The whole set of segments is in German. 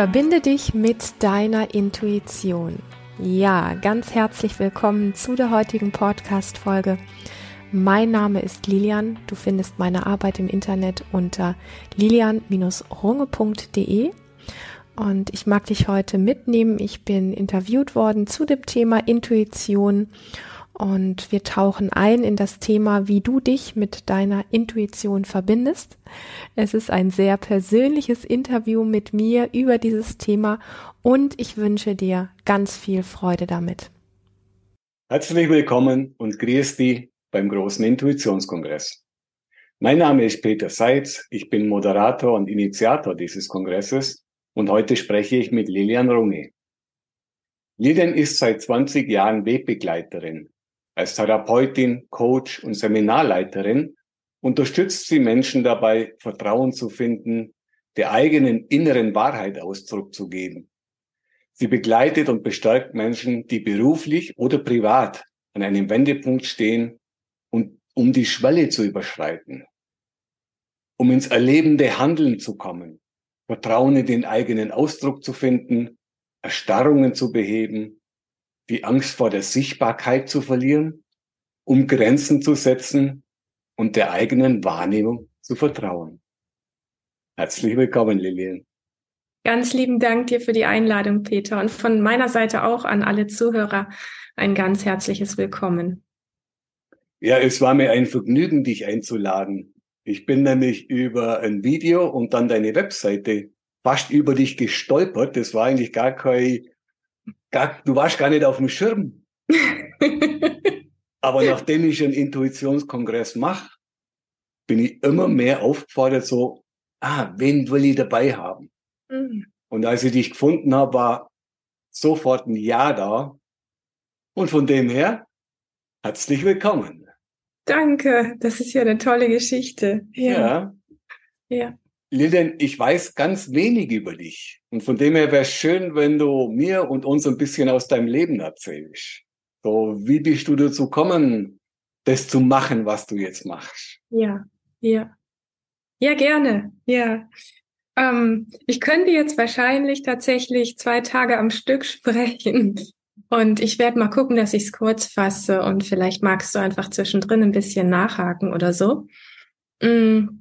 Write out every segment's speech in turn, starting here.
Verbinde dich mit deiner Intuition. Ja, ganz herzlich willkommen zu der heutigen Podcast-Folge. Mein Name ist Lilian. Du findest meine Arbeit im Internet unter lilian-runge.de. Und ich mag dich heute mitnehmen. Ich bin interviewt worden zu dem Thema Intuition und wir tauchen ein in das Thema, wie du dich mit deiner Intuition verbindest. Es ist ein sehr persönliches Interview mit mir über dieses Thema und ich wünsche dir ganz viel Freude damit. Herzlich willkommen und grüß dich beim großen Intuitionskongress. Mein Name ist Peter Seitz, ich bin Moderator und Initiator dieses Kongresses und heute spreche ich mit Lilian Runge. Lilian ist seit 20 Jahren Wegbegleiterin als Therapeutin, Coach und Seminarleiterin unterstützt sie Menschen dabei, Vertrauen zu finden, der eigenen inneren Wahrheit Ausdruck zu geben. Sie begleitet und bestärkt Menschen, die beruflich oder privat an einem Wendepunkt stehen und um die Schwelle zu überschreiten, um ins erlebende Handeln zu kommen, Vertrauen in den eigenen Ausdruck zu finden, Erstarrungen zu beheben die Angst vor der Sichtbarkeit zu verlieren, um Grenzen zu setzen und der eigenen Wahrnehmung zu vertrauen. Herzlich willkommen, Lilian. Ganz lieben Dank dir für die Einladung, Peter. Und von meiner Seite auch an alle Zuhörer ein ganz herzliches Willkommen. Ja, es war mir ein Vergnügen, dich einzuladen. Ich bin nämlich über ein Video und dann deine Webseite fast über dich gestolpert. Das war eigentlich gar kein gar, du warst gar nicht auf dem Schirm. Aber nachdem ich einen Intuitionskongress mache, bin ich immer mehr aufgefordert, so, ah, wen will ich dabei haben? Mhm. Und als ich dich gefunden habe, war sofort ein Ja da. Und von dem her, herzlich willkommen. Danke, das ist ja eine tolle Geschichte. Ja. Ja. ja. Lilian, ich weiß ganz wenig über dich. Und von dem her wäre es schön, wenn du mir und uns ein bisschen aus deinem Leben erzählst. So, wie bist du dazu gekommen, das zu machen, was du jetzt machst? Ja, ja. Ja, gerne. Ja. Ähm, ich könnte jetzt wahrscheinlich tatsächlich zwei Tage am Stück sprechen. Und ich werde mal gucken, dass ich es kurz fasse und vielleicht magst du einfach zwischendrin ein bisschen nachhaken oder so. Mm.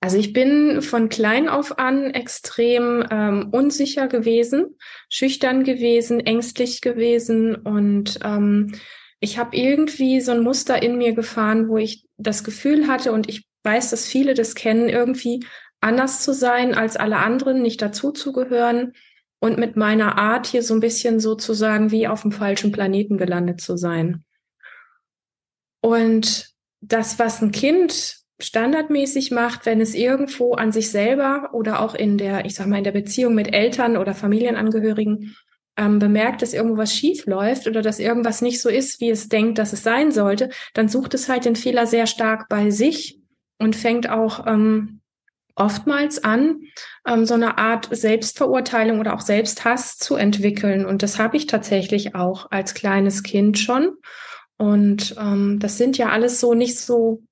Also ich bin von klein auf an extrem ähm, unsicher gewesen, schüchtern gewesen, ängstlich gewesen und ähm, ich habe irgendwie so ein Muster in mir gefahren, wo ich das Gefühl hatte und ich weiß, dass viele das kennen, irgendwie anders zu sein als alle anderen, nicht dazu zu gehören und mit meiner Art hier so ein bisschen sozusagen wie auf dem falschen Planeten gelandet zu sein. Und das, was ein Kind standardmäßig macht, wenn es irgendwo an sich selber oder auch in der, ich sag mal, in der Beziehung mit Eltern oder Familienangehörigen ähm, bemerkt, dass irgendwo was schief läuft oder dass irgendwas nicht so ist, wie es denkt, dass es sein sollte, dann sucht es halt den Fehler sehr stark bei sich und fängt auch ähm, oftmals an, ähm, so eine Art Selbstverurteilung oder auch Selbsthass zu entwickeln. Und das habe ich tatsächlich auch als kleines Kind schon. Und ähm, das sind ja alles so nicht so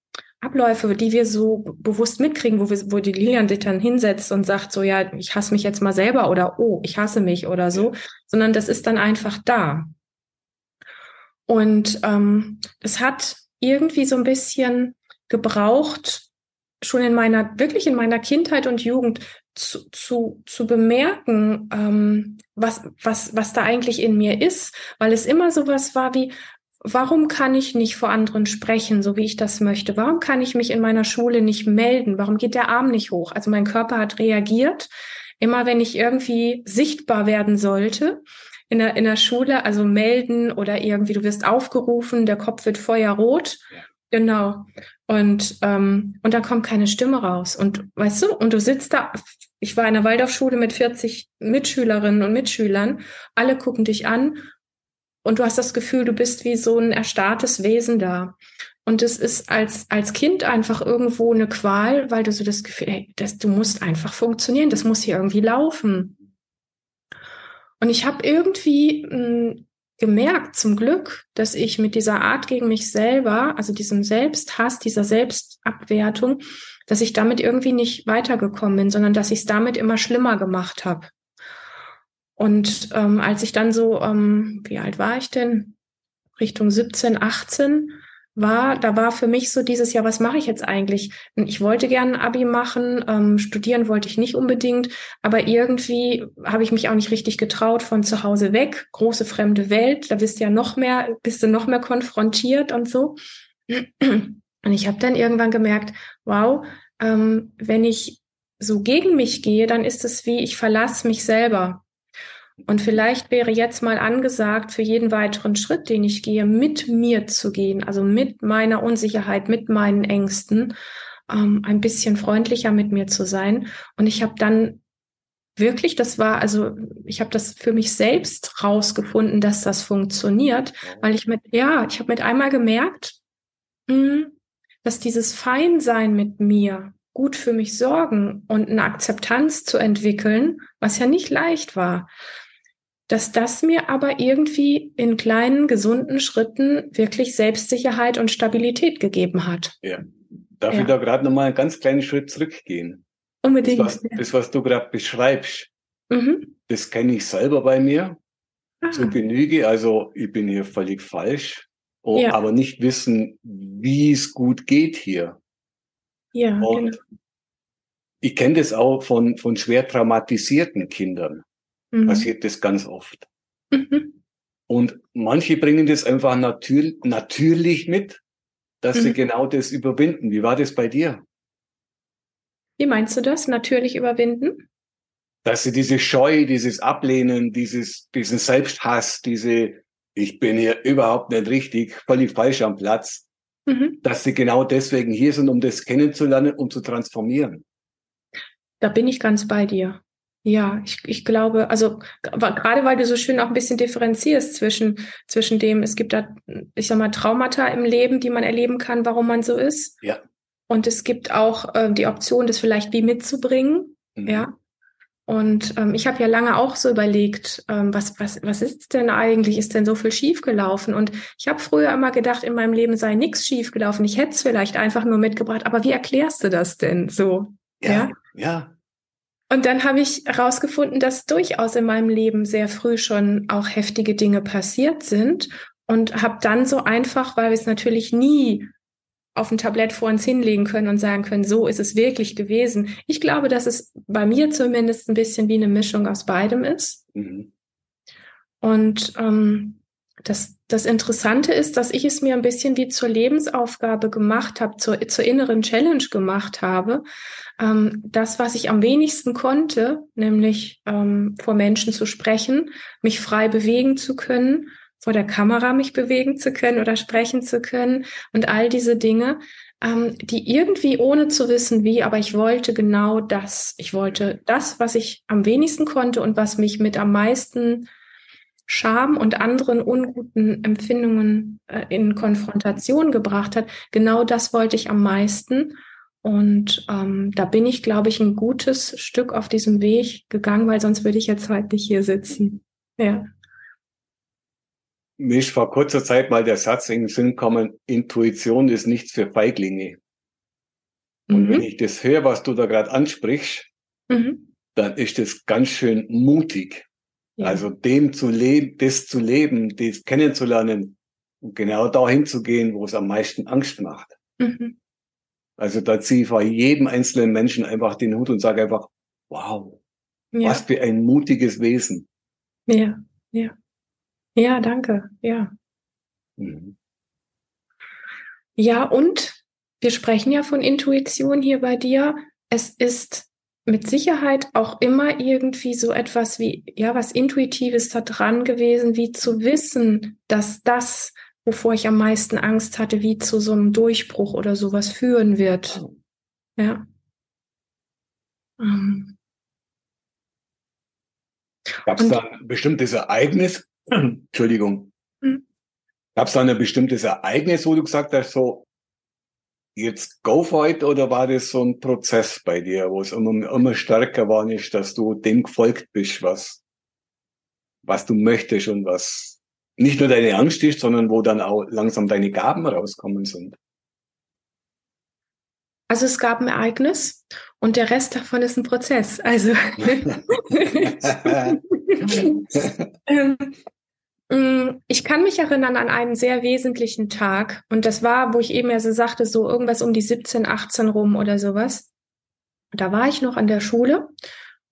Abläufe, die wir so bewusst mitkriegen, wo, wir, wo die Lilian sich dann hinsetzt und sagt so, ja, ich hasse mich jetzt mal selber oder oh, ich hasse mich oder so, sondern das ist dann einfach da. Und ähm, es hat irgendwie so ein bisschen gebraucht, schon in meiner, wirklich in meiner Kindheit und Jugend zu, zu, zu bemerken, ähm, was, was, was da eigentlich in mir ist, weil es immer so was war wie, warum kann ich nicht vor anderen sprechen, so wie ich das möchte? Warum kann ich mich in meiner Schule nicht melden? Warum geht der Arm nicht hoch? Also mein Körper hat reagiert. Immer wenn ich irgendwie sichtbar werden sollte in der, in der Schule, also melden oder irgendwie, du wirst aufgerufen, der Kopf wird feuerrot. Genau. Und, ähm, und dann kommt keine Stimme raus. Und weißt du, und du sitzt da, ich war in der Waldorfschule mit 40 Mitschülerinnen und Mitschülern, alle gucken dich an und du hast das Gefühl, du bist wie so ein erstarrtes Wesen da. Und es ist als, als Kind einfach irgendwo eine Qual, weil du so das Gefühl, hey, du musst einfach funktionieren, das muss hier irgendwie laufen. Und ich habe irgendwie mh, hm, gemerkt, zum Glück, dass ich mit dieser Art gegen mich selber, also diesem Selbsthass, dieser Selbstabwertung, dass ich damit irgendwie nicht weitergekommen bin, sondern dass ich es damit immer schlimmer gemacht habe. Und ähm, als ich dann so, ähm, wie alt war ich denn? Richtung 17, 18 war, da war für mich so dieses Jahr, was mache ich jetzt eigentlich? Ich wollte gerne ein Abi machen, ähm, studieren wollte ich nicht unbedingt, aber irgendwie habe ich mich auch nicht richtig getraut von zu Hause weg, große fremde Welt, da bist du ja noch mehr, bist du noch mehr konfrontiert und so. Und ich habe dann irgendwann gemerkt, wow, ähm, wenn ich so gegen mich gehe, dann ist es wie, ich verlasse mich selber. Und vielleicht wäre jetzt mal angesagt, für jeden weiteren Schritt, den ich gehe, mit mir zu gehen, also mit meiner Unsicherheit, mit meinen Ängsten, ähm, ein bisschen freundlicher mit mir zu sein. Und ich habe dann wirklich, das war, also ich habe das für mich selbst rausgefunden, dass das funktioniert, weil ich mit, ja, ich habe mit einmal gemerkt, mh, hm, dass dieses Feinsein mit mir, gut für mich sorgen und eine Akzeptanz zu entwickeln, was ja nicht leicht war, dass das mir aber irgendwie in kleinen, gesunden Schritten wirklich Selbstsicherheit und Stabilität gegeben hat. Ja. Darf ja. ich da gerade nochmal einen ganz kleinen Schritt zurückgehen? Unbedingt. Das, was, das, was du gerade beschreibst, mhm. das kenne ich selber bei mir ah. zu Genüge. Also ich bin hier völlig falsch, oh, ja. aber nicht wissen, wie es gut geht hier. Ja, und genau. Ich kenne das auch von, von schwer traumatisierten Kindern mhm. passiert das ganz oft. Mhm. Und manche bringen das einfach natür natürlich mit, dass mhm. sie genau das überwinden. Wie war das bei dir? Wie meinst du das? Natürlich überwinden? Dass sie diese Scheu, dieses Ablehnen, dieses, diesen Selbsthass, diese, ich bin hier überhaupt nicht richtig, völlig falsch am Platz, mhm. dass sie genau deswegen hier sind, um das kennenzulernen und zu transformieren. Da bin ich ganz bei dir. Ja, ich, ich glaube, also gerade weil du so schön auch ein bisschen differenzierst zwischen, zwischen dem, es gibt da, ich sag mal, Traumata im Leben, die man erleben kann, warum man so ist. Ja. Und es gibt auch äh, die Option, das vielleicht wie mitzubringen. Mhm. Ja. Und ähm, ich habe ja lange auch so überlegt, ähm, was, was, was ist denn eigentlich? Ist denn so viel schiefgelaufen? Und ich habe früher immer gedacht, in meinem Leben sei nichts schiefgelaufen. Ich hätte es vielleicht einfach nur mitgebracht. Aber wie erklärst du das denn so? Ja, ja. ja. Und dann habe ich herausgefunden, dass durchaus in meinem Leben sehr früh schon auch heftige Dinge passiert sind und habe dann so einfach, weil wir es natürlich nie auf ein Tablett vor uns hinlegen können und sagen können, so ist es wirklich gewesen. Ich glaube, dass es bei mir zumindest ein bisschen wie eine Mischung aus beidem ist. Mhm. Und ähm, das, das Interessante ist, dass ich es mir ein bisschen wie zur Lebensaufgabe gemacht habe, zur, zur inneren Challenge gemacht habe. Ähm, das, was ich am wenigsten konnte, nämlich ähm, vor Menschen zu sprechen, mich frei bewegen zu können, vor der Kamera mich bewegen zu können oder sprechen zu können und all diese Dinge, ähm, die irgendwie ohne zu wissen wie, aber ich wollte genau das. Ich wollte das, was ich am wenigsten konnte und was mich mit am meisten Scham und anderen unguten Empfindungen äh, in Konfrontation gebracht hat, genau das wollte ich am meisten. Und ähm, da bin ich, glaube ich, ein gutes Stück auf diesem Weg gegangen, weil sonst würde ich jetzt heute nicht hier sitzen. Ja. Mir ist vor kurzer Zeit mal der Satz in den Sinn gekommen, Intuition ist nichts für Feiglinge. Und mhm. wenn ich das höre, was du da gerade ansprichst, mhm. dann ist das ganz schön mutig. Also dem zu leben, das zu leben, das kennenzulernen und genau dahin zu gehen, wo es am meisten Angst macht. Mhm. Also da ziehe ich vor jedem einzelnen Menschen einfach den Hut und sage einfach, wow, ja. was für ein mutiges Wesen. Ja, ja. Ja, danke, ja. Mhm. Ja, und wir sprechen ja von Intuition hier bei dir. Es ist mit Sicherheit auch immer irgendwie so etwas wie, ja, was Intuitives da dran gewesen, wie zu wissen, dass das, wovor ich am meisten Angst hatte, wie zu so einem Durchbruch oder sowas führen wird. Ja. Ähm. Gab es da ein bestimmtes Ereignis? Entschuldigung. Hm? Gab es da ein bestimmtes Ereignis, wo du gesagt hast, so, jetzt go for it oder war das so ein Prozess bei dir, wo es immer, immer stärker war, nicht, dass du dem gefolgt bist, was, was du möchtest und was nicht nur deine Angst ist, sondern wo dann auch langsam deine Gaben rauskommen sind? Also es gab ein Ereignis und der Rest davon ist ein Prozess. Also ähm, ich kann mich erinnern an einen sehr wesentlichen Tag und das war, wo ich eben ja so sagte, so irgendwas um die 17, 18 rum oder sowas. Da war ich noch an der Schule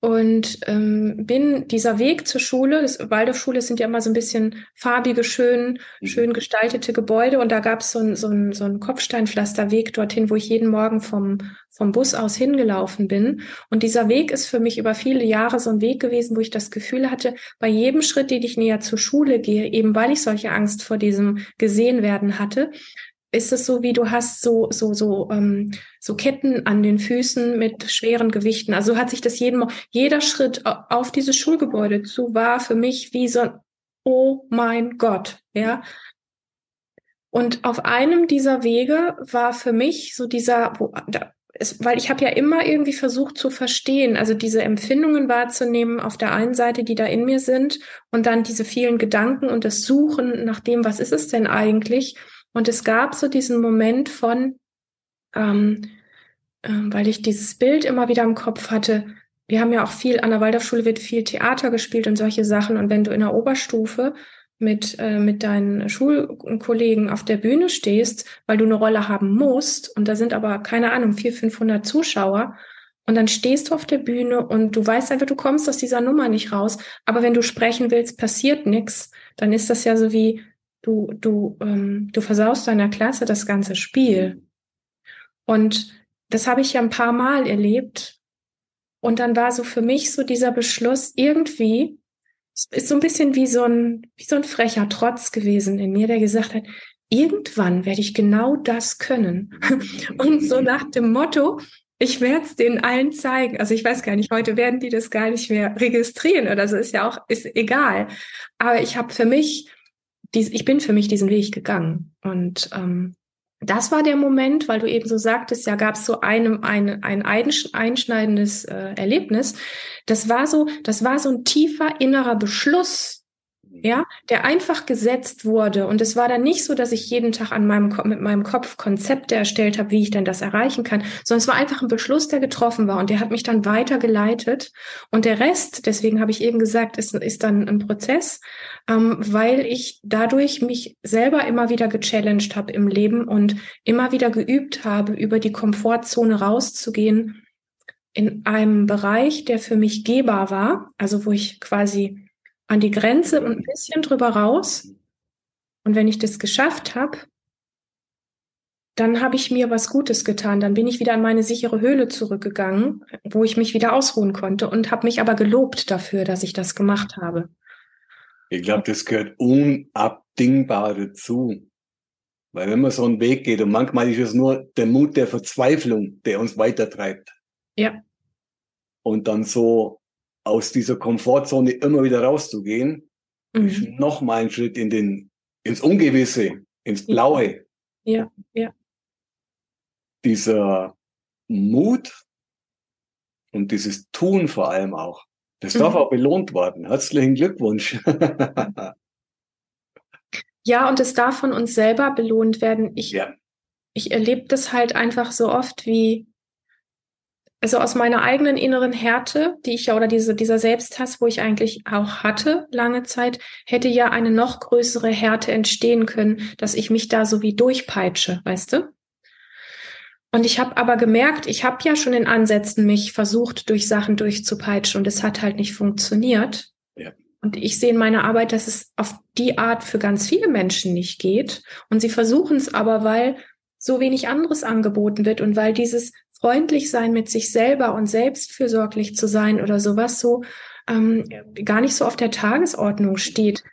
und ähm, bin dieser Weg zur Schule, das Waldorfschule sind ja immer so ein bisschen farbige, schön, mhm. schön gestaltete Gebäude und da gab es so ein, so ein, so ein Kopfsteinpflasterweg dorthin, wo ich jeden Morgen vom, vom Bus aus hingelaufen bin. Und dieser Weg ist für mich über viele Jahre so ein Weg gewesen, wo ich das Gefühl hatte, bei jedem Schritt, den ich näher zur Schule gehe, eben weil ich solche Angst vor diesem gesehen werden hatte, ist es so, wie du hast so so so ähm, so Ketten an den Füßen mit schweren Gewichten. Also hat sich das jeden jeder Schritt auf dieses Schulgebäude zu war für mich wie so ein Oh mein Gott, ja. Und auf einem dieser Wege war für mich so dieser, wo, da, es, weil ich habe ja immer irgendwie versucht zu verstehen, also diese Empfindungen wahrzunehmen auf der einen Seite, die da in mir sind, und dann diese vielen Gedanken und das Suchen nach dem, was ist es denn eigentlich? Und es gab so diesen Moment von, ähm, äh, weil ich dieses Bild immer wieder im Kopf hatte, wir haben ja auch viel, an der Waldorfschule wird viel Theater gespielt und solche Sachen. Und wenn du in der Oberstufe mit, äh, mit deinen Schulkollegen auf der Bühne stehst, weil du eine Rolle haben musst, und da sind aber, keine Ahnung, vier, 500 Zuschauer, und dann stehst du auf der Bühne und du weißt einfach, du kommst aus dieser Nummer nicht raus. Aber wenn du sprechen willst, passiert nichts. Dann ist das ja so wie, du, du, ähm, du versaust deiner Klasse das ganze Spiel. Und das habe ich ja ein paar Mal erlebt. Und dann war so für mich so dieser Beschluss irgendwie, ist so ein bisschen wie so ein, wie so ein frecher Trotz gewesen in mir, der gesagt hat, irgendwann werde ich genau das können. Und so nach dem Motto, ich werde es denen allen zeigen. Also ich weiß gar nicht, heute werden die das gar nicht mehr registrieren oder so, ist ja auch, ist egal. Aber ich habe für mich dies, ich bin für mich diesen Weg gegangen. Und ähm, das war der Moment, weil du eben so sagtest, ja, gab es so einem ein, ein einschneidendes äh, Erlebnis. Das war so, das war so ein tiefer innerer Beschluss, ja, der einfach gesetzt wurde. Und es war dann nicht so, dass ich jeden Tag an meinem mit meinem Kopf Konzepte erstellt habe, wie ich denn das erreichen kann, sondern es war einfach ein Beschluss, der getroffen war und der hat mich dann weitergeleitet. Und der Rest, deswegen habe ich eben gesagt, ist, ist dann ein Prozess, ähm, weil ich dadurch mich selber immer wieder gechallenged habe im Leben und immer wieder geübt habe, über die Komfortzone rauszugehen in einem Bereich, der für mich gehbar war, also wo ich quasi an die Grenze und ein bisschen drüber raus. Und wenn ich das geschafft habe, dann habe ich mir was Gutes getan. Dann bin ich wieder an meine sichere Höhle zurückgegangen, wo ich mich wieder ausruhen konnte und habe mich aber gelobt dafür, dass ich das gemacht habe. Ich glaube, das gehört unabdingbar dazu. Weil wenn man so einen Weg geht und manchmal ist es nur der Mut der Verzweiflung, der uns weitertreibt. Ja. Und dann so aus dieser Komfortzone immer wieder rauszugehen, mhm. ist noch mal ein Schritt in den, ins Ungewisse, ins Blaue. Ja, ja. Dieser Mut und dieses Tun vor allem auch, das mhm. darf auch belohnt werden. Herzlichen Glückwunsch. ja, und es darf von uns selber belohnt werden. Ich, ja. ich erlebe das halt einfach so oft, wie also aus meiner eigenen inneren Härte, die ich ja oder diese, dieser Selbsthass, wo ich eigentlich auch hatte lange Zeit, hätte ja eine noch größere Härte entstehen können, dass ich mich da so wie durchpeitsche, weißt du? Und ich habe aber gemerkt, ich habe ja schon in Ansätzen mich versucht, durch Sachen durchzupeitschen und es hat halt nicht funktioniert. Ja. Und ich sehe in meiner Arbeit, dass es auf die Art für ganz viele Menschen nicht geht. Und sie versuchen es aber, weil so wenig anderes angeboten wird und weil dieses freundlich sein mit sich selber und selbstfürsorglich zu sein oder sowas so ähm, gar nicht so auf der Tagesordnung steht.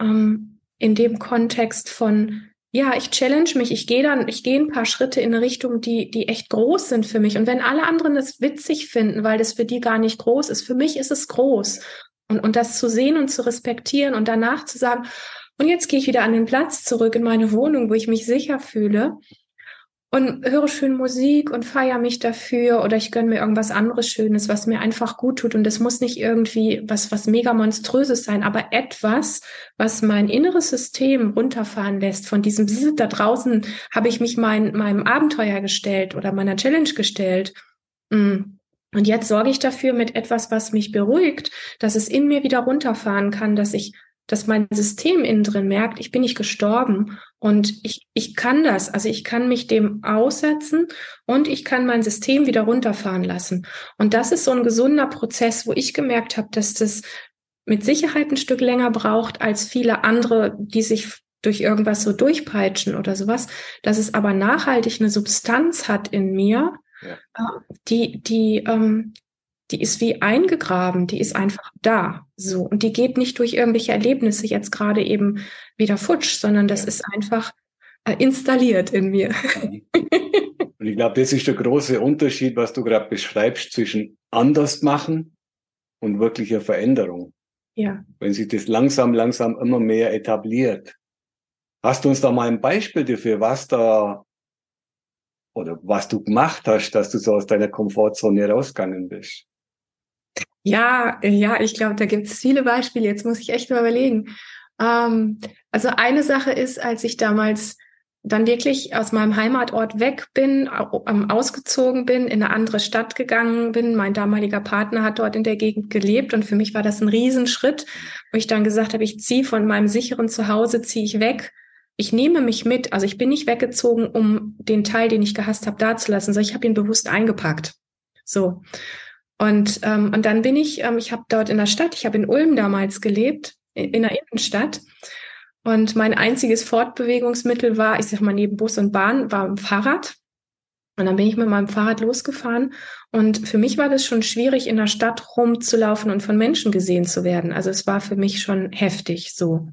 Ähm, in dem Kontext von ja, ich challenge mich, ich gehe dann, ich gehe ein paar Schritte in eine Richtung, die, die echt groß sind für mich. Und wenn alle anderen das witzig finden, weil das für die gar nicht groß ist, für mich ist es groß. Und, und das zu sehen und zu respektieren und danach zu sagen, und jetzt gehe ich wieder an den Platz zurück in meine Wohnung, wo ich mich sicher fühle und höre schön Musik und feiere mich dafür oder ich gönne mir irgendwas anderes Schönes, was mir einfach gut tut. Und es muss nicht irgendwie was, was mega monströses sein, aber etwas, was mein inneres System runterfahren lässt. Von diesem da draußen habe ich mich mein, meinem Abenteuer gestellt oder meiner Challenge gestellt. Mm. Und jetzt sorge ich dafür mit etwas, was mich beruhigt, dass es in mir wieder runterfahren kann, dass ich, dass mein System innen drin merkt, ich bin nicht gestorben und ich, ich kann das. Also ich kann mich dem aussetzen und ich kann mein System wieder runterfahren lassen. Und das ist so ein gesunder Prozess, wo ich gemerkt habe, dass das mit Sicherheit ein Stück länger braucht als viele andere, die sich durch irgendwas so durchpeitschen oder sowas, dass es aber nachhaltig eine Substanz hat in mir, ja. Äh, die, die, ähm, die ist wie eingegraben, die ist einfach da, so. Und die geht nicht durch irgendwelche Erlebnisse jetzt gerade eben wieder futsch, sondern das ja. ist einfach äh, installiert in mir. Und ich glaube, das ist der große Unterschied, was du gerade beschreibst, zwischen anders machen und wirklicher Veränderung. Ja. Wenn sich das langsam, langsam immer mehr etabliert. Hast du uns da mal ein Beispiel dafür, was da oder was du gemacht hast, dass du so aus deiner Komfortzone rausgegangen bist? Ja, ja, ich glaube, da gibt es viele Beispiele. Jetzt muss ich echt mal überlegen. Ähm, also eine Sache ist, als ich damals dann wirklich aus meinem Heimatort weg bin, ausgezogen bin, in eine andere Stadt gegangen bin. Mein damaliger Partner hat dort in der Gegend gelebt und für mich war das ein Riesenschritt, wo ich dann gesagt habe, ich ziehe von meinem sicheren Zuhause, ziehe ich weg ich nehme mich mit, also ich bin nicht weggezogen, um den Teil, den ich gehasst habe, dazulassen, sondern ich habe ihn bewusst eingepackt. So. Und, ähm, und dann bin ich, ähm, ich habe dort in der Stadt, ich habe in Ulm damals gelebt, in, in der Innenstadt. Und mein einziges Fortbewegungsmittel war, ich sag mal, neben Bus und Bahn, war ein Fahrrad. Und dann bin ich mit meinem Fahrrad losgefahren. Und für mich war das schon schwierig, in der Stadt rumzulaufen und von Menschen gesehen zu werden. Also es war für mich schon heftig so.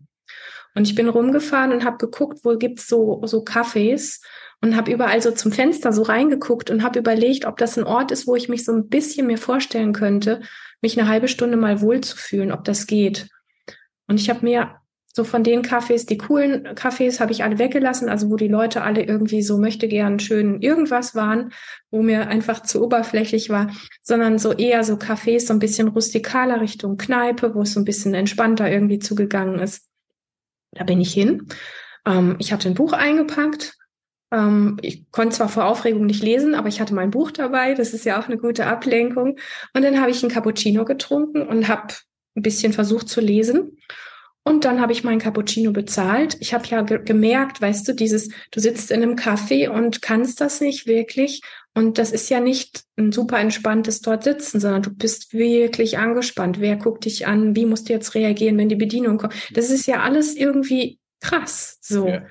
Und ich bin rumgefahren und habe geguckt, wo gibt's so, so Cafés und habe überall so zum Fenster so reingeguckt und habe überlegt, ob das ein Ort ist, wo ich mich so ein bisschen mir vorstellen könnte, mich eine halbe Stunde mal wohlzufühlen, ob das geht. Und ich habe mir so von den Cafés, die coolen Cafés habe ich alle weggelassen, also wo die Leute alle irgendwie so möchte gern schön irgendwas waren, wo mir einfach zu oberflächlich war, sondern so eher so Cafés, so ein bisschen rustikaler Richtung Kneipe, wo es so ein bisschen entspannter irgendwie zugegangen ist. Da bin ich hin. Ähm, ich hatte ein Buch eingepackt. Ähm, ich konnte zwar vor Aufregung nicht lesen, aber ich hatte mein Buch dabei. Das ist ja auch eine gute Ablenkung. Und dann habe ich einen Cappuccino getrunken und habe ein bisschen versucht zu lesen. Und dann habe ich meinen Cappuccino bezahlt. Ich habe ja ge gemerkt, weißt du, dieses, du sitzt in einem Café und kannst das nicht wirklich. Und das ist ja nicht ein super entspanntes dort sitzen, sondern du bist wirklich angespannt. Wer guckt dich an? Wie musst du jetzt reagieren, wenn die Bedienung kommt? Das ist ja alles irgendwie krass, so. Ja.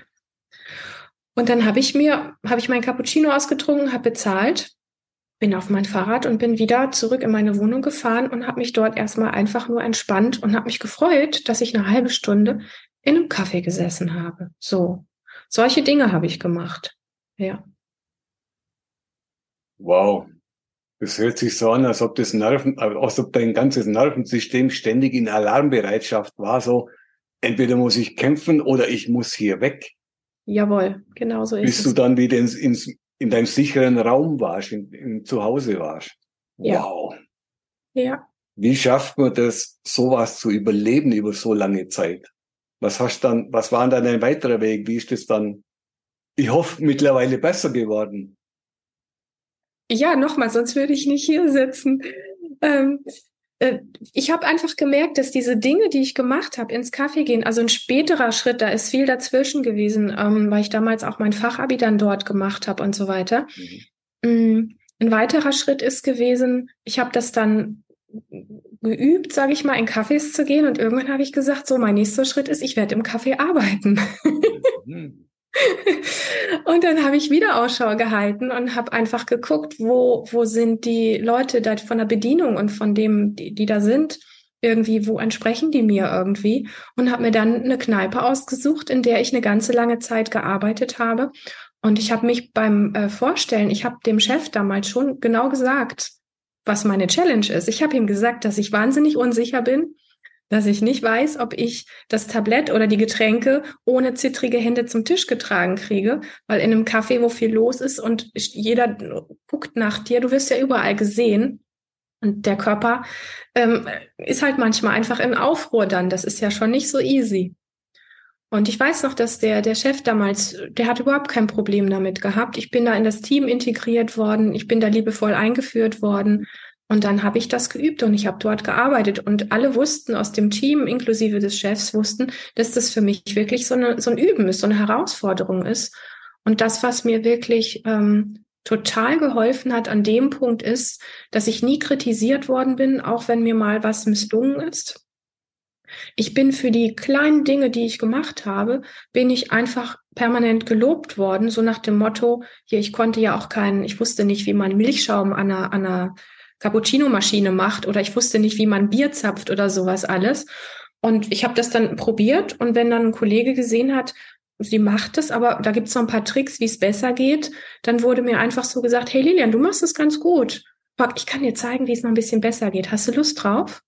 Und dann habe ich mir, habe ich mein Cappuccino ausgetrunken, habe bezahlt, bin auf mein Fahrrad und bin wieder zurück in meine Wohnung gefahren und habe mich dort erstmal einfach nur entspannt und habe mich gefreut, dass ich eine halbe Stunde in einem Kaffee gesessen habe. So. Solche Dinge habe ich gemacht. Ja. Wow. Das hört sich so an, als ob das Nerven, als ob dein ganzes Nervensystem ständig in Alarmbereitschaft war. So, entweder muss ich kämpfen oder ich muss hier weg. Jawohl, genau so ist Bis es. Bis du dann wieder ins, ins, in deinem sicheren Raum warst, in, in Zuhause warst. Wow. Ja. ja. Wie schafft man das, sowas zu überleben über so lange Zeit? Was hast dann, was war dann ein weiterer Weg? Wie ist das dann? Ich hoffe, mittlerweile besser geworden. Ja, nochmal, sonst würde ich nicht hier sitzen. Ähm, äh, ich habe einfach gemerkt, dass diese Dinge, die ich gemacht habe, ins Kaffee gehen, also ein späterer Schritt, da ist viel dazwischen gewesen, ähm, weil ich damals auch mein Fachabi dann dort gemacht habe und so weiter. Mhm. Mm, ein weiterer Schritt ist gewesen, ich habe das dann geübt, sage ich mal, in Cafés zu gehen und irgendwann habe ich gesagt, so mein nächster Schritt ist, ich werde im Café arbeiten. Mhm. und dann habe ich wieder Ausschau gehalten und habe einfach geguckt, wo, wo sind die Leute da von der Bedienung und von dem, die, die da sind, irgendwie, wo entsprechen die mir irgendwie? Und habe mir dann eine Kneipe ausgesucht, in der ich eine ganze lange Zeit gearbeitet habe. Und ich habe mich beim äh, Vorstellen, ich habe dem Chef damals schon genau gesagt, was meine Challenge ist. Ich habe ihm gesagt, dass ich wahnsinnig unsicher bin, dass ich nicht weiß, ob ich das Tablett oder die Getränke ohne zittrige Hände zum Tisch getragen kriege, weil in einem Café, wo viel los ist und jeder guckt nach dir, du wirst ja überall gesehen. Und der Körper ähm, ist halt manchmal einfach in Aufruhr dann. Das ist ja schon nicht so easy. Und ich weiß noch, dass der, der Chef damals, der hat überhaupt kein Problem damit gehabt. Ich bin da in das Team integriert worden. Ich bin da liebevoll eingeführt worden. Und dann habe ich das geübt und ich habe dort gearbeitet und alle wussten aus dem Team, inklusive des Chefs, wussten, dass das für mich wirklich so, eine, so ein Üben ist, so eine Herausforderung ist. Und das, was mir wirklich ähm, total geholfen hat an dem Punkt ist, dass ich nie kritisiert worden bin, auch wenn mir mal was misslungen ist. Ich bin für die kleinen Dinge, die ich gemacht habe, bin ich einfach permanent gelobt worden, so nach dem Motto, hier, ich konnte ja auch keinen, ich wusste nicht, wie man Milchschaum an einer, an einer Cappuccino-Maschine macht oder ich wusste nicht, wie man Bier zapft oder sowas alles. Und ich habe das dann probiert und wenn dann ein Kollege gesehen hat, sie macht es, aber da gibt es noch ein paar Tricks, wie es besser geht, dann wurde mir einfach so gesagt, hey Lilian, du machst es ganz gut. Ich kann dir zeigen, wie es noch ein bisschen besser geht. Hast du Lust drauf?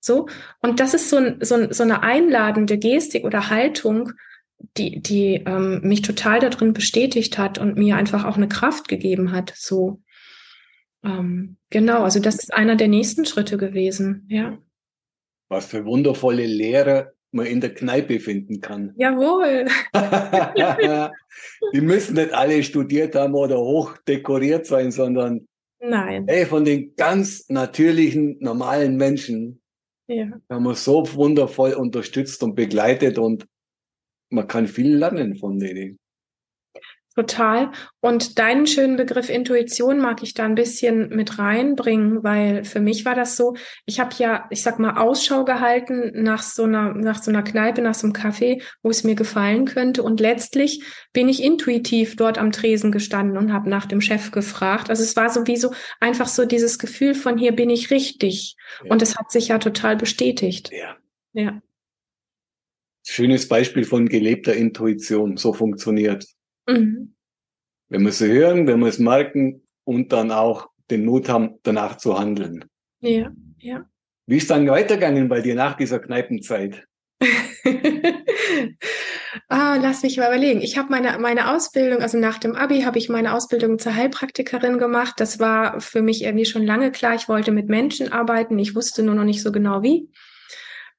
So. Und das ist so, ein, so, ein, so eine einladende Gestik oder Haltung, die, die ähm, mich total darin bestätigt hat und mir einfach auch eine Kraft gegeben hat. So. Ähm, genau, also das ist einer der nächsten Schritte gewesen, ja. Was für wundervolle Lehre man in der Kneipe finden kann. Jawohl. Die müssen nicht alle studiert haben oder hoch dekoriert sein, sondern Nein. Hey, von den ganz natürlichen, normalen Menschen ja. haben wir so wundervoll unterstützt und begleitet und man kann viel lernen von denen. Total. Und deinen schönen Begriff Intuition mag ich da ein bisschen mit reinbringen, weil für mich war das so, ich habe ja, ich sag mal, Ausschau gehalten nach so einer, nach so einer Kneipe, nach so einem Café, wo es mir gefallen könnte. Und letztlich bin ich intuitiv dort am Tresen gestanden und habe nach dem Chef gefragt. Also es war sowieso einfach so dieses Gefühl von hier bin ich richtig. Ja. Und es hat sich ja total bestätigt. Ja. Ja. Schönes Beispiel von gelebter Intuition. So funktioniert. Mhm. Wir es hören, wir es merken und dann auch den Mut haben, danach zu handeln. Ja, ja. Wie ist dann weitergegangen bei dir nach dieser Kneipenzeit? ah, lass mich mal überlegen. Ich habe meine, meine Ausbildung, also nach dem Abi habe ich meine Ausbildung zur Heilpraktikerin gemacht. Das war für mich irgendwie schon lange klar. Ich wollte mit Menschen arbeiten. Ich wusste nur noch nicht so genau wie.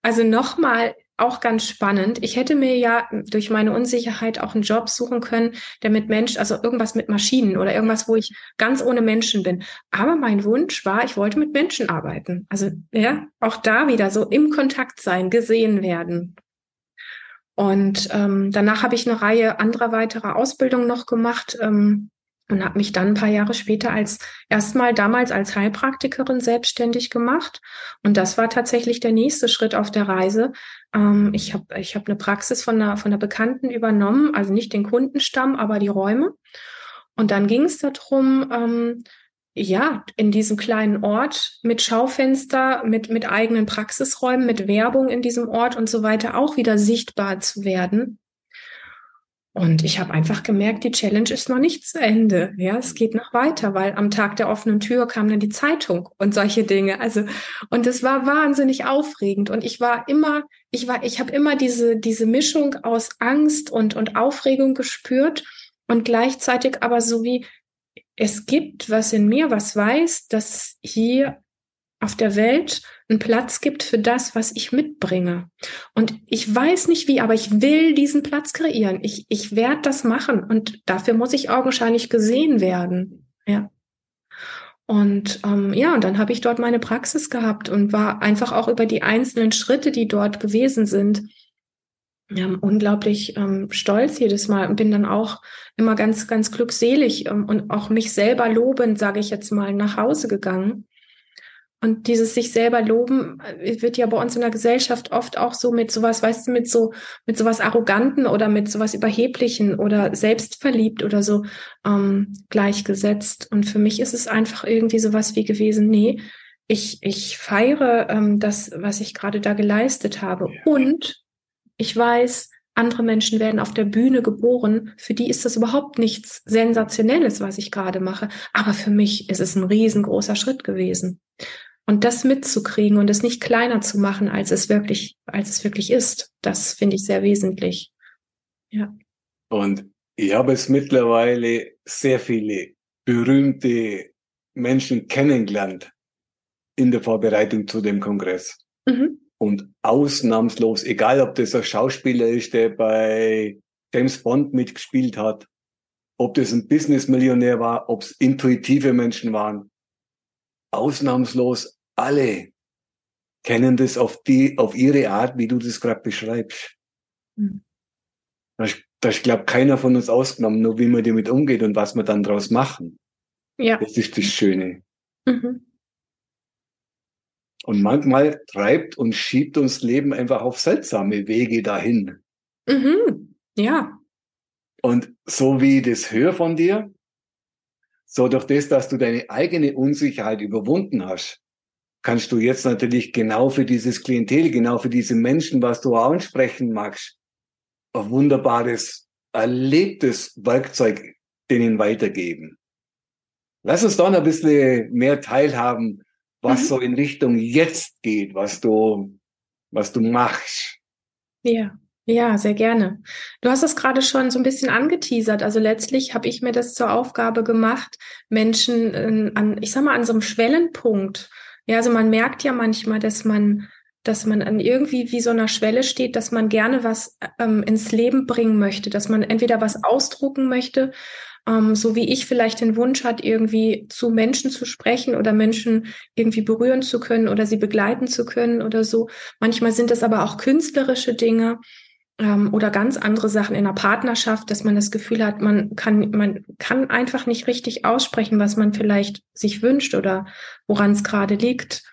Also nochmal auch ganz spannend. Ich hätte mir ja durch meine Unsicherheit auch einen Job suchen können, der mit Menschen, also irgendwas mit Maschinen oder irgendwas, wo ich ganz ohne Menschen bin. Aber mein Wunsch war, ich wollte mit Menschen arbeiten. Also ja, auch da wieder so im Kontakt sein, gesehen werden. Und ähm, danach habe ich eine Reihe anderer weiterer Ausbildungen noch gemacht. Ähm, und habe mich dann ein paar Jahre später als erstmal damals als Heilpraktikerin selbstständig gemacht. Und das war tatsächlich der nächste Schritt auf der Reise. Ähm, ich habe ich hab eine Praxis von einer, von einer Bekannten übernommen, also nicht den Kundenstamm, aber die Räume. Und dann ging es darum, ähm, ja, in diesem kleinen Ort mit Schaufenster, mit, mit eigenen Praxisräumen, mit Werbung in diesem Ort und so weiter auch wieder sichtbar zu werden und ich habe einfach gemerkt, die Challenge ist noch nicht zu Ende. Ja, es geht noch weiter, weil am Tag der offenen Tür kam dann die Zeitung und solche Dinge. Also und es war wahnsinnig aufregend und ich war immer, ich war, ich habe immer diese diese Mischung aus Angst und und Aufregung gespürt und gleichzeitig aber so wie es gibt was in mir, was weiß, dass hier auf der Welt einen Platz gibt für das, was ich mitbringe. Und ich weiß nicht wie, aber ich will diesen Platz kreieren. Ich, ich werde das machen und dafür muss ich augenscheinlich gesehen werden. Ja. Und ähm, ja, und dann habe ich dort meine Praxis gehabt und war einfach auch über die einzelnen Schritte, die dort gewesen sind, ja, unglaublich ähm, stolz jedes Mal und bin dann auch immer ganz, ganz glückselig ähm, und auch mich selber lobend, sage ich jetzt mal, nach Hause gegangen. Und dieses sich selber loben äh, wird ja bei uns in der Gesellschaft oft auch so mit sowas, weißt du, mit so, mit sowas Arroganten oder mit sowas Überheblichen oder selbstverliebt oder so ähm, gleichgesetzt. Und für mich ist es einfach irgendwie sowas wie gewesen, nee, ich, ich feiere ähm, das, was ich gerade da geleistet habe. Und ich weiß, andere Menschen werden auf der Bühne geboren. Für die ist das überhaupt nichts Sensationelles, was ich gerade mache. Aber für mich ist es ein riesengroßer Schritt gewesen. Und das mitzukriegen und es nicht kleiner zu machen, als es wirklich, als es wirklich ist, das finde ich sehr wesentlich. Ja. Und ich habe es mittlerweile sehr viele berühmte Menschen kennengelernt in der Vorbereitung zu dem Kongress. Mhm. Und ausnahmslos, egal ob das ein Schauspieler ist, der bei James Bond mitgespielt hat, ob das ein Businessmillionär war, ob es intuitive Menschen waren, ausnahmslos alle kennen das auf die, auf ihre Art, wie du das gerade beschreibst. Mhm. Da, da ich glaube, keiner von uns ausgenommen, nur wie man damit umgeht und was wir dann daraus machen. Ja. Das ist das Schöne. Mhm. Und manchmal treibt und schiebt uns Leben einfach auf seltsame Wege dahin. Mhm. Ja. Und so wie das höre von dir, so durch das, dass du deine eigene Unsicherheit überwunden hast, kannst du jetzt natürlich genau für dieses Klientel, genau für diese Menschen, was du ansprechen magst, ein wunderbares, erlebtes Werkzeug denen weitergeben. Lass uns doch noch ein bisschen mehr teilhaben, was mhm. so in Richtung jetzt geht, was du, was du machst. Ja. Ja, sehr gerne. Du hast es gerade schon so ein bisschen angeteasert. Also letztlich habe ich mir das zur Aufgabe gemacht, Menschen äh, an, ich sag mal, an so einem Schwellenpunkt. Ja, also man merkt ja manchmal, dass man, dass man an irgendwie wie so einer Schwelle steht, dass man gerne was ähm, ins Leben bringen möchte, dass man entweder was ausdrucken möchte ähm, so wie ich vielleicht den Wunsch hat, irgendwie zu Menschen zu sprechen oder Menschen irgendwie berühren zu können oder sie begleiten zu können oder so. Manchmal sind es aber auch künstlerische Dinge ähm, oder ganz andere Sachen in der Partnerschaft, dass man das Gefühl hat, man kann, man kann einfach nicht richtig aussprechen, was man vielleicht sich wünscht oder woran es gerade liegt.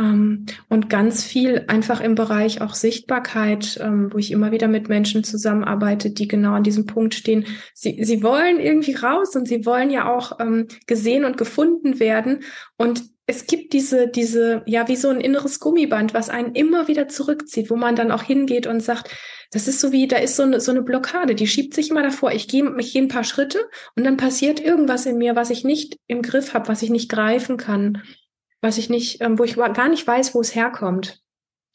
Ähm, und ganz viel einfach im Bereich auch Sichtbarkeit, ähm, wo ich immer wieder mit Menschen zusammenarbeite, die genau an diesem Punkt stehen. Sie, sie wollen irgendwie raus und sie wollen ja auch ähm, gesehen und gefunden werden. Und es gibt diese, diese, ja, wie so ein inneres Gummiband, was einen immer wieder zurückzieht, wo man dann auch hingeht und sagt, das ist so wie, da ist so eine, so eine Blockade, die schiebt sich immer davor. Ich gehe mich ein paar Schritte und dann passiert irgendwas in mir, was ich nicht im Griff habe, was ich nicht greifen kann was ich nicht, ähm, wo ich gar nicht weiß, wo es herkommt.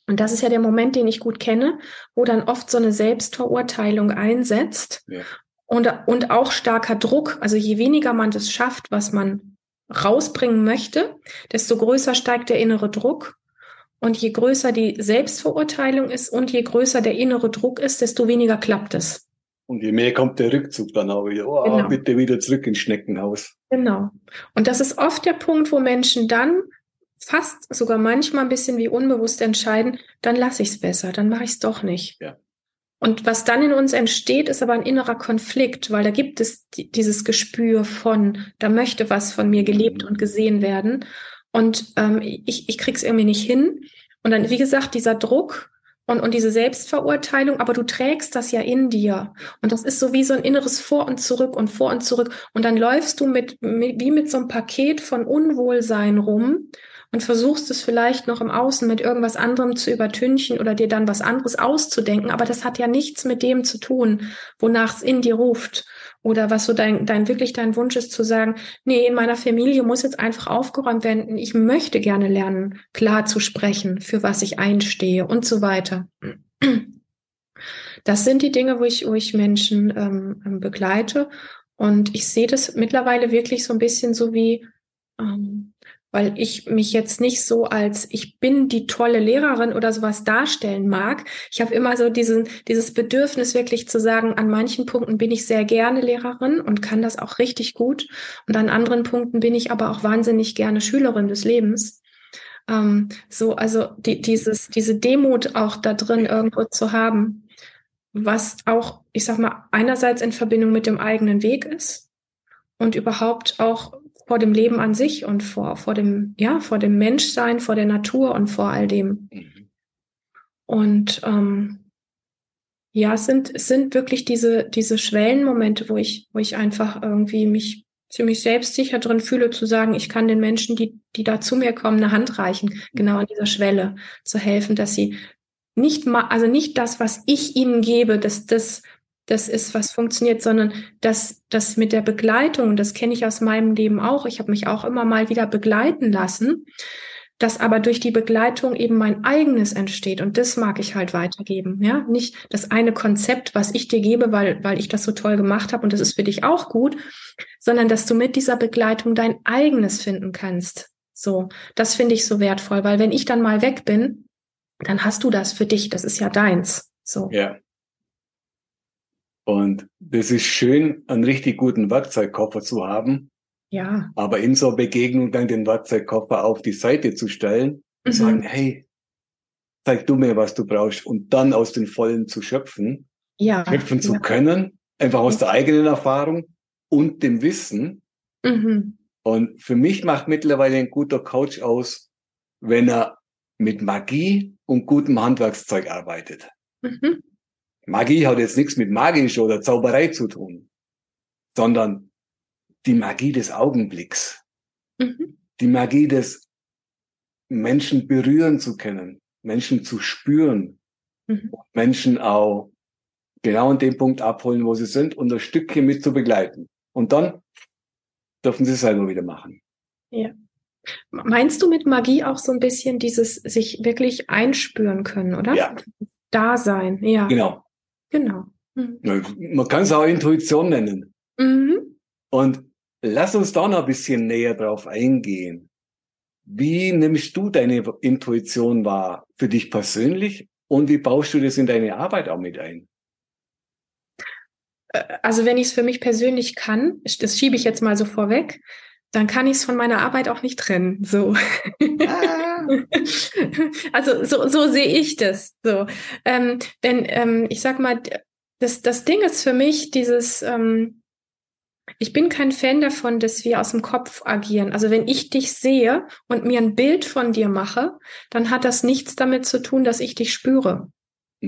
Und das ist ja der Moment, den ich gut kenne, wo dann oft so eine Selbstverurteilung einsetzt ja. und, und auch starker Druck. Also je weniger man das schafft, was man rausbringen möchte, desto größer steigt der innere Druck. Und je größer die Selbstverurteilung ist und je größer der innere Druck ist, desto weniger klappt es. Und je mehr kommt der Rückzug dann auch wieder. Oh, genau. bitte wieder zurück ins Schneckenhaus. Genau. Und das ist oft der Punkt, wo Menschen dann fast sogar manchmal ein bisschen wie unbewusst entscheiden, dann lasse ich es besser, dann mache ich es doch nicht. Ja. Und was dann in uns entsteht, ist aber ein innerer Konflikt, weil da gibt es dieses Gespür von, da möchte was von mir gelebt und gesehen werden. Und ähm, ich, ich krieg's irgendwie nicht hin. Und dann, wie gesagt, dieser Druck und, und diese Selbstverurteilung, aber du trägst das ja in dir. Und das ist so wie so ein inneres Vor und Zurück und Vor und Zurück. Und dann läufst du mit, mit wie mit so einem Paket von Unwohlsein rum und versuchst es vielleicht noch im Außen mit irgendwas anderem zu übertünchen oder dir dann was anderes auszudenken, aber das hat ja nichts mit dem zu tun, wonach es in dir ruft oder was so dein, dein wirklich dein Wunsch ist zu sagen, nee, in meiner Familie muss jetzt einfach aufgeräumt werden, ich möchte gerne lernen, klar zu sprechen, für was ich einstehe und so weiter. Das sind die Dinge, wo ich, wo ich Menschen ähm, begleite. Und ich sehe das mittlerweile wirklich so ein bisschen so wie, ähm, weil ich mich jetzt nicht so als ich bin die tolle Lehrerin oder sowas darstellen mag. Ich habe immer so diesen, dieses Bedürfnis wirklich zu sagen, an manchen Punkten bin ich sehr gerne Lehrerin und kann das auch richtig gut. Und an anderen Punkten bin ich aber auch wahnsinnig gerne Schülerin des Lebens. Ähm, so, also die, dieses, diese Demut auch da drin irgendwo zu haben, was auch, ich sag mal, einerseits in Verbindung mit dem eigenen Weg ist und überhaupt auch vor dem Leben an sich und vor, vor dem, ja, vor dem Menschsein, vor der Natur und vor all dem. Mhm. Und ähm, ja, es sind, es sind wirklich diese, diese Schwellenmomente, wo ich, wo ich einfach irgendwie mich ziemlich selbstsicher drin fühle, zu sagen, ich kann den Menschen, die, die da zu mir kommen, eine Hand reichen, genau an dieser Schwelle zu helfen, dass sie nicht mal, also nicht das, was ich ihnen gebe, dass das das ist, was funktioniert, sondern dass das mit der Begleitung, das kenne ich aus meinem Leben auch, ich habe mich auch immer mal wieder begleiten lassen, dass aber durch die Begleitung eben mein eigenes entsteht und das mag ich halt weitergeben, ja, nicht das eine Konzept, was ich dir gebe, weil weil ich das so toll gemacht habe und das ist für dich auch gut, sondern dass du mit dieser Begleitung dein eigenes finden kannst. So, das finde ich so wertvoll, weil wenn ich dann mal weg bin, dann hast du das für dich, das ist ja deins. So. Ja. Und das ist schön, einen richtig guten Werkzeugkoffer zu haben, Ja. Aber in so Begegnung dann den Werkzeugkoffer auf die Seite zu stellen und mhm. sagen, hey, zeig du mir, was du brauchst und dann aus den Vollen zu schöpfen, ja. schöpfen zu ja. können, einfach aus der eigenen Erfahrung und dem Wissen. Mhm. Und für mich macht mittlerweile ein guter Coach aus, wenn er mit Magie und gutem Handwerkszeug arbeitet. Mhm. Magie hat jetzt nichts mit magisch oder Zauberei zu tun, sondern die Magie des Augenblicks, Mhm. die Magie des Menschen berühren zu können, Menschen zu spüren, Mhm. Menschen auch genau an dem Punkt abholen, wo sie sind und ein Stückchen mit zu begleiten. Und dann dürfen sie es selber wieder machen. Ja. Meinst du mit Magie auch so ein bisschen dieses sich wirklich einspüren können, oder? Ja. Da sein, ja. Genau. Genau. Mhm. Man kann es auch Intuition nennen. Mhm. Und lass uns da noch ein bisschen näher drauf eingehen. Wie nimmst du deine Intuition wahr für dich persönlich und wie baust du das in deine Arbeit auch mit ein? Also wenn ich es für mich persönlich kann, das schiebe ich jetzt mal so vorweg, dann kann ich es von meiner Arbeit auch nicht trennen. So. Ah. also so, so sehe ich das. So. Ähm, denn ähm, ich sag mal, das, das Ding ist für mich dieses, ähm, ich bin kein Fan davon, dass wir aus dem Kopf agieren. Also wenn ich dich sehe und mir ein Bild von dir mache, dann hat das nichts damit zu tun, dass ich dich spüre.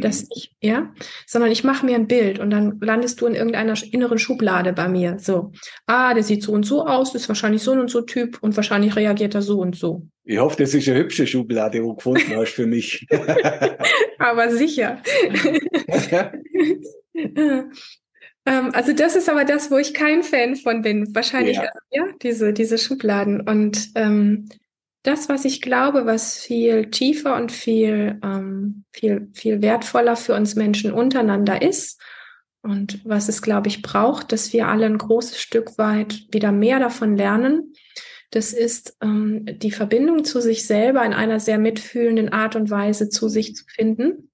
Dass Mhm. ich, ja, sondern ich mache mir ein Bild und dann landest du in irgendeiner inneren Schublade bei mir. So, ah, der sieht so und so aus, ist wahrscheinlich so und so Typ und wahrscheinlich reagiert er so und so. Ich hoffe, das ist eine hübsche Schublade, wo du gefunden hast für mich. Aber sicher. ähm, also das ist aber das, wo ich kein Fan von bin. Wahrscheinlich, Ja. ja, diese, diese Schubladen. Und ähm, das, was ich glaube, was viel tiefer und viel, ähm, viel, viel wertvoller für uns Menschen untereinander ist und was es, glaube ich, braucht, dass wir alle ein großes Stück weit wieder mehr davon lernen, das ist ähm, die Verbindung zu sich selber in einer sehr mitfühlenden Art und Weise zu sich zu finden.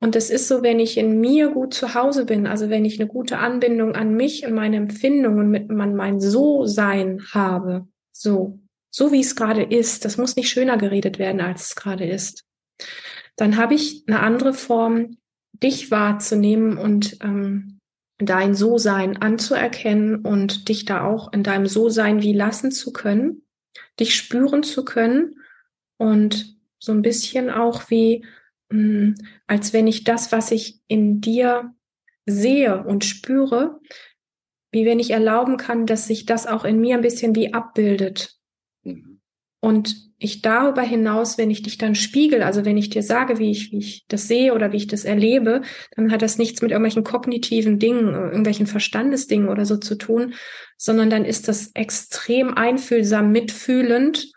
Und das ist so, wenn ich in mir gut zu Hause bin, also wenn ich eine gute Anbindung an mich und meine Empfindungen mit an mein So-Sein habe, so, so wie es gerade ist, das muss nicht schöner geredet werden, als es gerade ist, dann habe ich eine andere Form, dich wahrzunehmen und ähm, dein So-Sein anzuerkennen und dich da auch in deinem So-Sein wie lassen zu können, dich spüren zu können und so ein bisschen auch wie, mh, als wenn ich das, was ich in dir sehe und spüre, wie wenn ich erlauben kann, dass sich das auch in mir ein bisschen wie abbildet. Und ich darüber hinaus, wenn ich dich dann spiegel, also wenn ich dir sage, wie ich, wie ich das sehe oder wie ich das erlebe, dann hat das nichts mit irgendwelchen kognitiven Dingen, äh, irgendwelchen Verstandesdingen oder so zu tun, sondern dann ist das extrem einfühlsam, mitfühlend.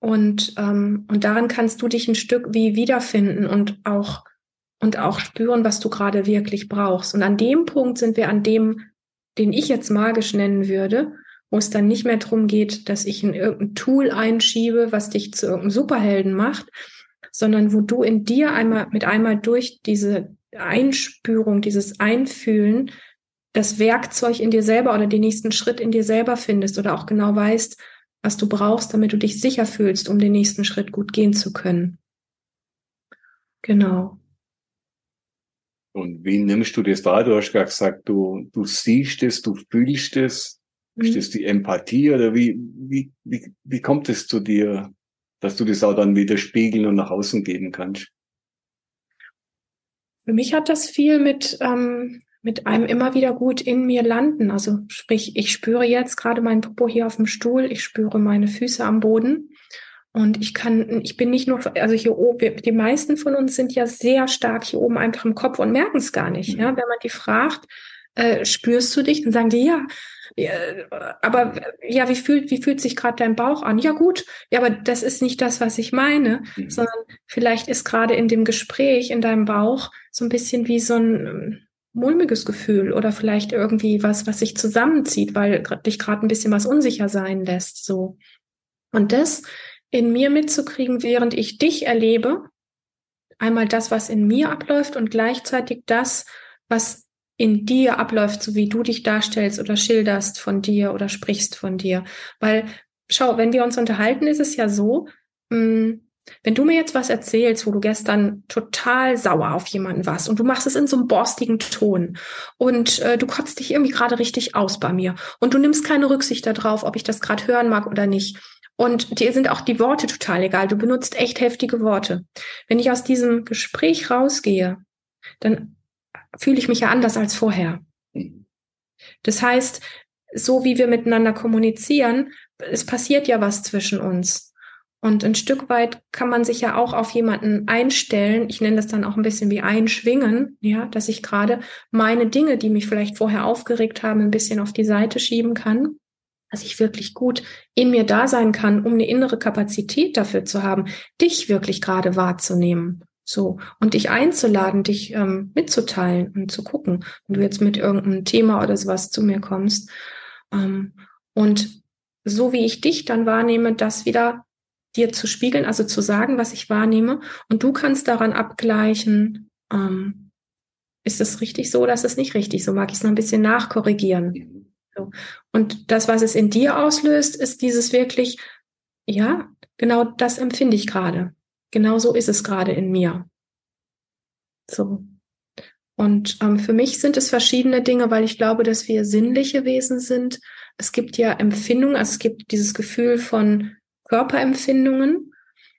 Und, ähm, und daran kannst du dich ein Stück wie wiederfinden und auch, und auch spüren, was du gerade wirklich brauchst. Und an dem Punkt sind wir an dem, den ich jetzt magisch nennen würde, wo es dann nicht mehr darum geht, dass ich in irgendein Tool einschiebe, was dich zu irgendeinem Superhelden macht, sondern wo du in dir einmal mit einmal durch diese Einspürung, dieses Einfühlen, das Werkzeug in dir selber oder den nächsten Schritt in dir selber findest oder auch genau weißt, was du brauchst, damit du dich sicher fühlst, um den nächsten Schritt gut gehen zu können. Genau. Und wie nimmst du das wahr? Du hast gerade gesagt, du, du siehst es, du fühlst es. Ist Mhm. das die Empathie oder wie, wie, wie, wie kommt es zu dir, dass du das auch dann wieder spiegeln und nach außen geben kannst? Für mich hat das viel mit, ähm, mit einem immer wieder gut in mir landen. Also sprich, ich spüre jetzt gerade meinen Popo hier auf dem Stuhl, ich spüre meine Füße am Boden. Und ich kann, ich bin nicht nur, also hier oben, die meisten von uns sind ja sehr stark hier oben einfach im Kopf und merken es gar nicht. Mhm. Ja, wenn man die fragt, äh, spürst du dich? Dann sagen die ja. Ja aber ja, wie fühlt, wie fühlt sich gerade dein Bauch an? Ja, gut. Ja, aber das ist nicht das, was ich meine, Mhm. sondern vielleicht ist gerade in dem Gespräch in deinem Bauch so ein bisschen wie so ein ähm, mulmiges Gefühl oder vielleicht irgendwie was, was sich zusammenzieht, weil dich gerade ein bisschen was unsicher sein lässt, so. Und das in mir mitzukriegen, während ich dich erlebe, einmal das, was in mir abläuft und gleichzeitig das, was in dir abläuft, so wie du dich darstellst oder schilderst von dir oder sprichst von dir. Weil, schau, wenn wir uns unterhalten, ist es ja so, mh, mm, wenn du mir jetzt was erzählst, wo du gestern total sauer auf jemanden warst und du machst es in so einem borstigen Ton und äh, du kotzt dich irgendwie gerade richtig aus bei mir und du nimmst keine Rücksicht darauf, ob ich das gerade hören mag oder nicht. Und dir sind auch die Worte total egal. Du benutzt echt heftige Worte. Wenn ich aus diesem Gespräch rausgehe, dann fühle ich mich ja anders als vorher. Das heißt, so wie wir miteinander kommunizieren, es passiert ja was zwischen uns. Und ein Stück weit kann man sich ja auch auf jemanden einstellen. Ich nenne das dann auch ein bisschen wie einschwingen, ja, dass ich gerade meine Dinge, die mich vielleicht vorher aufgeregt haben, ein bisschen auf die Seite schieben kann. Dass ich wirklich gut in mir da sein kann, um eine innere Kapazität dafür zu haben, dich wirklich gerade wahrzunehmen. So. Und dich einzuladen, dich ähm, mitzuteilen und zu gucken, wenn du jetzt mit irgendeinem Thema oder sowas zu mir kommst. Ähm, und so wie ich dich dann wahrnehme, das wieder dir zu spiegeln, also zu sagen, was ich wahrnehme. Und du kannst daran abgleichen, ähm, ist es richtig so oder ist es nicht richtig? So mag ich es noch ein bisschen nachkorrigieren. So. Und das, was es in dir auslöst, ist dieses wirklich, ja, genau das empfinde ich gerade. Genau so ist es gerade in mir. So. Und ähm, für mich sind es verschiedene Dinge, weil ich glaube, dass wir sinnliche Wesen sind. Es gibt ja Empfindungen, also es gibt dieses Gefühl von Körperempfindungen.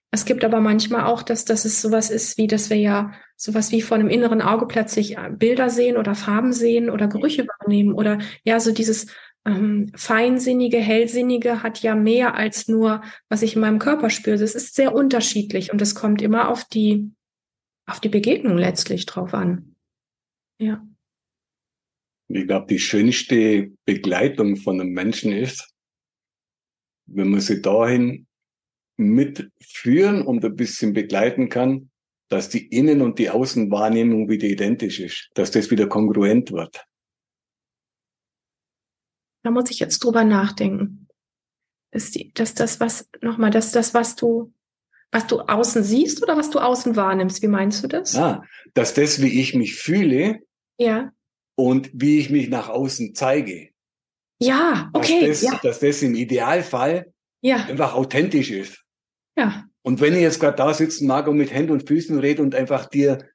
Es gibt aber manchmal auch, dass, dass es sowas ist, wie dass wir ja sowas wie vor einem inneren Auge plötzlich äh, Bilder sehen oder Farben sehen oder Gerüche wahrnehmen oder ja, so dieses ähm, feinsinnige, hellsinnige hat ja mehr als nur, was ich in meinem Körper spüre. Das ist sehr unterschiedlich und es kommt immer auf die, auf die Begegnung letztlich drauf an. Ja. Ich glaube, die schönste Begleitung von einem Menschen ist, wenn man sie dahin mitführen und ein bisschen begleiten kann, dass die Innen- und die Außenwahrnehmung wieder identisch ist, dass das wieder kongruent wird. Da muss ich jetzt drüber nachdenken. Dass, die, dass das, was, nochmal, dass das, was du, was du außen siehst oder was du außen wahrnimmst, wie meinst du das? Ah, dass das, wie ich mich fühle, ja. und wie ich mich nach außen zeige. Ja, okay. Dass das, ja. dass das im Idealfall ja. einfach authentisch ist. Ja. Und wenn ich jetzt gerade da sitzen mag und mit Händen und Füßen rede und einfach dir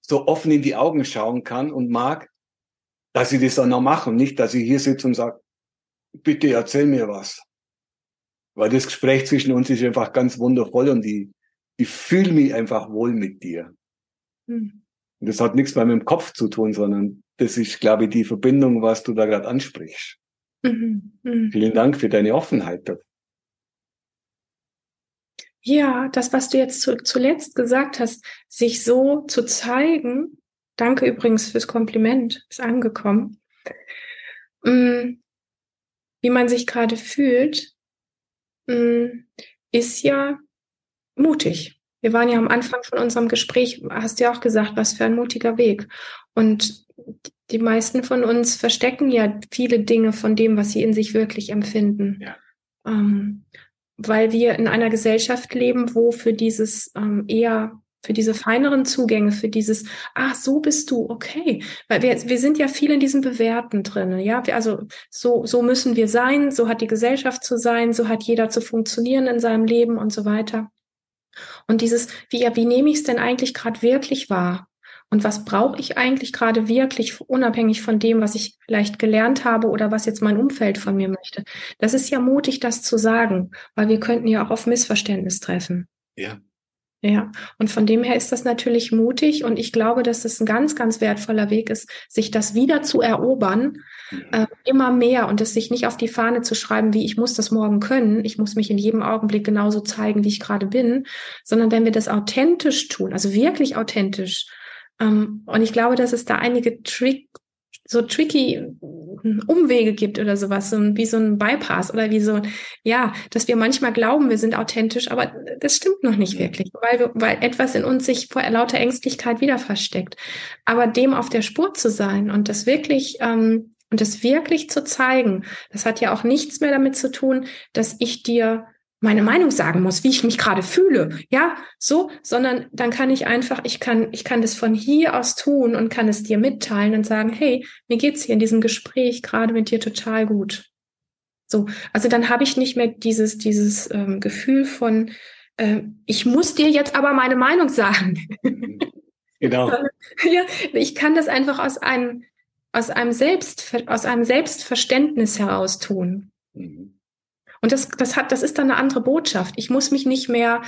so offen in die Augen schauen kann und mag, dass ich das dann noch mache und nicht, dass ich hier sitze und sage, bitte erzähl mir was. Weil das Gespräch zwischen uns ist einfach ganz wundervoll und ich, ich fühle mich einfach wohl mit dir. Hm. Und das hat nichts mehr mit dem Kopf zu tun, sondern das ist, glaube ich, die Verbindung, was du da gerade ansprichst. Mhm. Mhm. Vielen Dank für deine Offenheit. Ja, das, was du jetzt zu, zuletzt gesagt hast, sich so zu zeigen, danke übrigens fürs Kompliment, ist angekommen, mm, wie man sich gerade fühlt, mm, ist ja mutig. Wir waren ja am Anfang von unserem Gespräch, hast du ja auch gesagt, was für ein mutiger Weg. Und die meisten von uns verstecken ja viele Dinge von dem, was sie in sich wirklich empfinden. Ja. Ähm, weil wir in einer Gesellschaft leben, wo für dieses ähm, eher für diese feineren Zugänge, für dieses, ah, so bist du, okay. Weil wir, wir sind ja viel in diesem Bewerten drin, ja. Wir, also so, so müssen wir sein, so hat die Gesellschaft zu sein, so hat jeder zu funktionieren in seinem Leben und so weiter. Und dieses, wie, ja, wie nehme ich es denn eigentlich gerade wirklich wahr? Und was brauche ich eigentlich gerade wirklich, unabhängig von dem, was ich vielleicht gelernt habe oder was jetzt mein Umfeld von mir möchte? Das ist ja mutig, das zu sagen, weil wir könnten ja auch auf Missverständnis treffen. Ja. Ja, und von dem her ist das natürlich mutig und ich glaube, dass es ein ganz, ganz wertvoller Weg ist, sich das wieder zu erobern, äh, immer mehr und es sich nicht auf die Fahne zu schreiben, wie ich muss das morgen können, ich muss mich in jedem Augenblick genauso zeigen, wie ich gerade bin, sondern wenn wir das authentisch tun, also wirklich authentisch, ähm, und ich glaube, dass es da einige Trick, so tricky Umwege gibt oder sowas, so wie so ein Bypass oder wie so, ja, dass wir manchmal glauben, wir sind authentisch, aber das stimmt noch nicht wirklich, weil, wir, weil etwas in uns sich vor lauter Ängstlichkeit wieder versteckt. Aber dem auf der Spur zu sein und das wirklich, ähm, und das wirklich zu zeigen, das hat ja auch nichts mehr damit zu tun, dass ich dir meine Meinung sagen muss, wie ich mich gerade fühle, ja, so, sondern dann kann ich einfach, ich kann, ich kann das von hier aus tun und kann es dir mitteilen und sagen, hey, mir geht's hier in diesem Gespräch gerade mit dir total gut. So, also dann habe ich nicht mehr dieses, dieses ähm, Gefühl von, äh, ich muss dir jetzt aber meine Meinung sagen. Genau. ja, ich kann das einfach aus einem, aus einem Selbst, aus einem Selbstverständnis heraus tun. Mhm. Und das, das hat, das ist dann eine andere Botschaft. Ich muss mich nicht mehr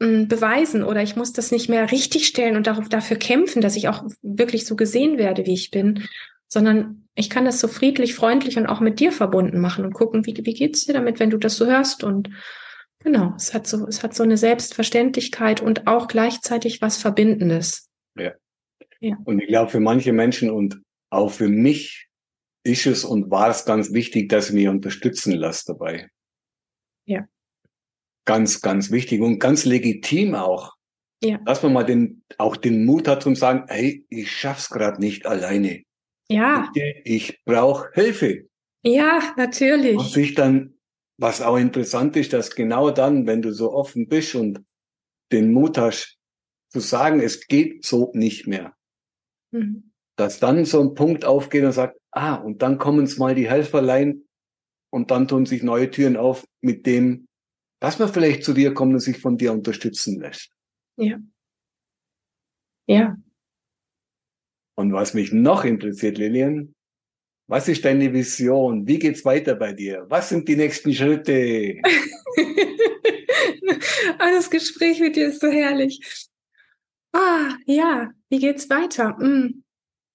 mh, hm, beweisen oder ich muss das nicht mehr richtigstellen und darauf, dafür kämpfen, dass ich auch wirklich so gesehen werde, wie ich bin, sondern ich kann das so friedlich, freundlich und auch mit dir verbunden machen und gucken, wie, wie geht's dir damit, wenn du das so hörst und genau, es hat so, es hat so eine Selbstverständlichkeit und auch gleichzeitig was Verbindendes. Ja. ja. Und ich glaube, für manche Menschen und auch für mich ist es und war es ganz wichtig, dass ich mich unterstützen lasse dabei. Ja. Ganz, ganz wichtig und ganz legitim auch. Ja. Dass man mal den, auch den Mut hat zum sagen, hey, ich schaff's gerade nicht alleine. Ja. Ich, ich brauche Hilfe. Ja, natürlich. Und sich dann, was auch interessant ist, dass genau dann, wenn du so offen bist und den Mut hast, zu sagen, es geht so nicht mehr, mhm. dass dann so ein Punkt aufgeht und sagt, ah, und dann kommen es mal die Helferlein und dann tun sich neue Türen auf mit dem, dass man vielleicht zu dir kommt und sich von dir unterstützen lässt. Ja. Ja. Und was mich noch interessiert, Lilian, was ist deine Vision? Wie geht's weiter bei dir? Was sind die nächsten Schritte? Ah, das Gespräch mit dir ist so herrlich. Ah, ja, wie geht's weiter? Hm.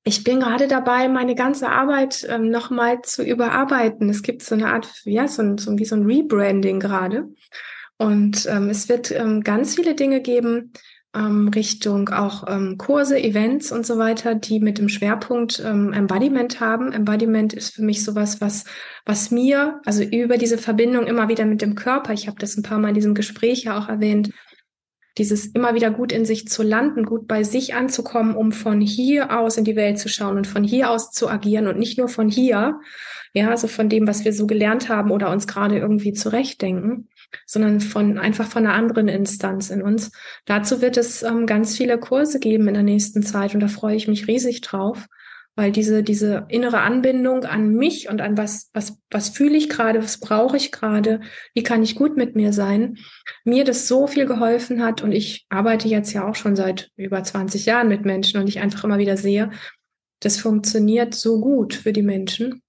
Ich bin gerade dabei, meine ganze Arbeit ähm, nochmal zu überarbeiten. Es gibt so eine Art, ja, so ein, so wie so ein Rebranding gerade. Und ähm, es wird ähm, ganz viele Dinge geben, ähm, Richtung auch ähm, Kurse, Events und so weiter, die mit dem Schwerpunkt ähm, Embodiment haben. Embodiment ist für mich sowas, was, was mir, also über diese Verbindung immer wieder mit dem Körper, ich habe das ein paar Mal in diesem Gespräch ja auch erwähnt, dieses immer wieder gut in sich zu landen, gut bei sich anzukommen, um von hier aus in die Welt zu schauen und von hier aus zu agieren und nicht nur von hier, ja, also von dem, was wir so gelernt haben oder uns gerade irgendwie zurechtdenken, sondern von einfach von einer anderen Instanz in uns. Dazu wird es ähm, ganz viele Kurse geben in der nächsten Zeit und da freue ich mich riesig drauf weil diese, diese innere Anbindung an mich und an was, was, was fühle ich gerade, was brauche ich gerade, wie kann ich gut mit mir sein, mir das so viel geholfen hat und ich arbeite jetzt ja auch schon seit über 20 Jahren mit Menschen und ich einfach immer wieder sehe, das funktioniert so gut für die Menschen.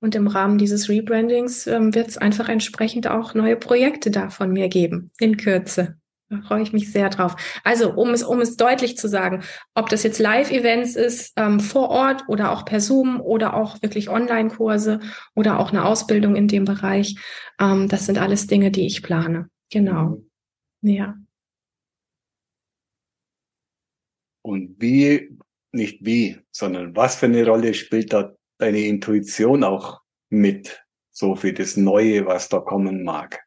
Und im Rahmen dieses Rebrandings ähm, wird es einfach entsprechend auch neue Projekte da von mir geben, in Kürze. Da freue ich mich sehr drauf. Also, um es, um es deutlich zu sagen, ob das jetzt Live-Events ist, ähm, vor Ort oder auch per Zoom oder auch wirklich Online-Kurse oder auch eine Ausbildung in dem Bereich, ähm, das sind alles Dinge, die ich plane. Genau. Mhm. Ja. Und wie, nicht wie, sondern was für eine Rolle spielt da deine Intuition auch mit, so für das Neue, was da kommen mag?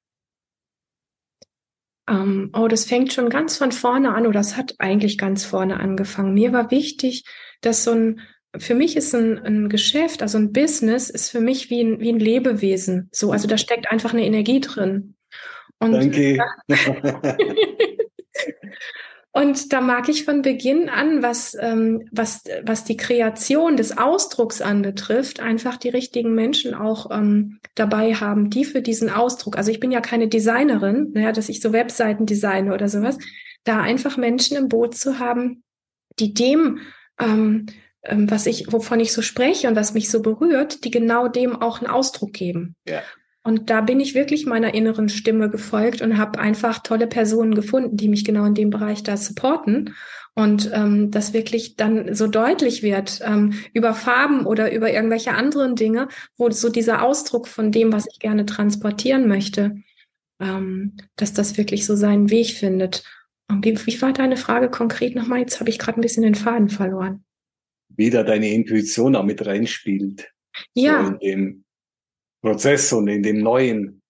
Ähm, oh, das fängt schon ganz von vorne an oder das hat eigentlich ganz vorne angefangen. Mir war wichtig, dass so ein, für mich ist ein, ein Geschäft, also ein Business, ist für mich wie ein, wie ein Lebewesen. So, also da steckt einfach eine Energie drin. Und Danke. Und da mag ich von Beginn an, was, ähm, was, was die Kreation des Ausdrucks anbetrifft, einfach die richtigen Menschen auch ähm, dabei haben, die für diesen Ausdruck, also ich bin ja keine Designerin, naja, dass ich so Webseiten designe oder sowas, da einfach Menschen im Boot zu haben, die dem, ähm, ähm, was ich, wovon ich so spreche und was mich so berührt, die genau dem auch einen Ausdruck geben. Ja. Und da bin ich wirklich meiner inneren Stimme gefolgt und habe einfach tolle Personen gefunden, die mich genau in dem Bereich da supporten. Und ähm, das wirklich dann so deutlich wird ähm, über Farben oder über irgendwelche anderen Dinge, wo so dieser Ausdruck von dem, was ich gerne transportieren möchte, ähm, dass das wirklich so seinen Weg findet. Und wie, wie war deine Frage konkret nochmal? Jetzt habe ich gerade ein bisschen den Faden verloren. Wie da deine Intuition auch mit reinspielt. Ja. So in dem Prozess und in dem Neuen.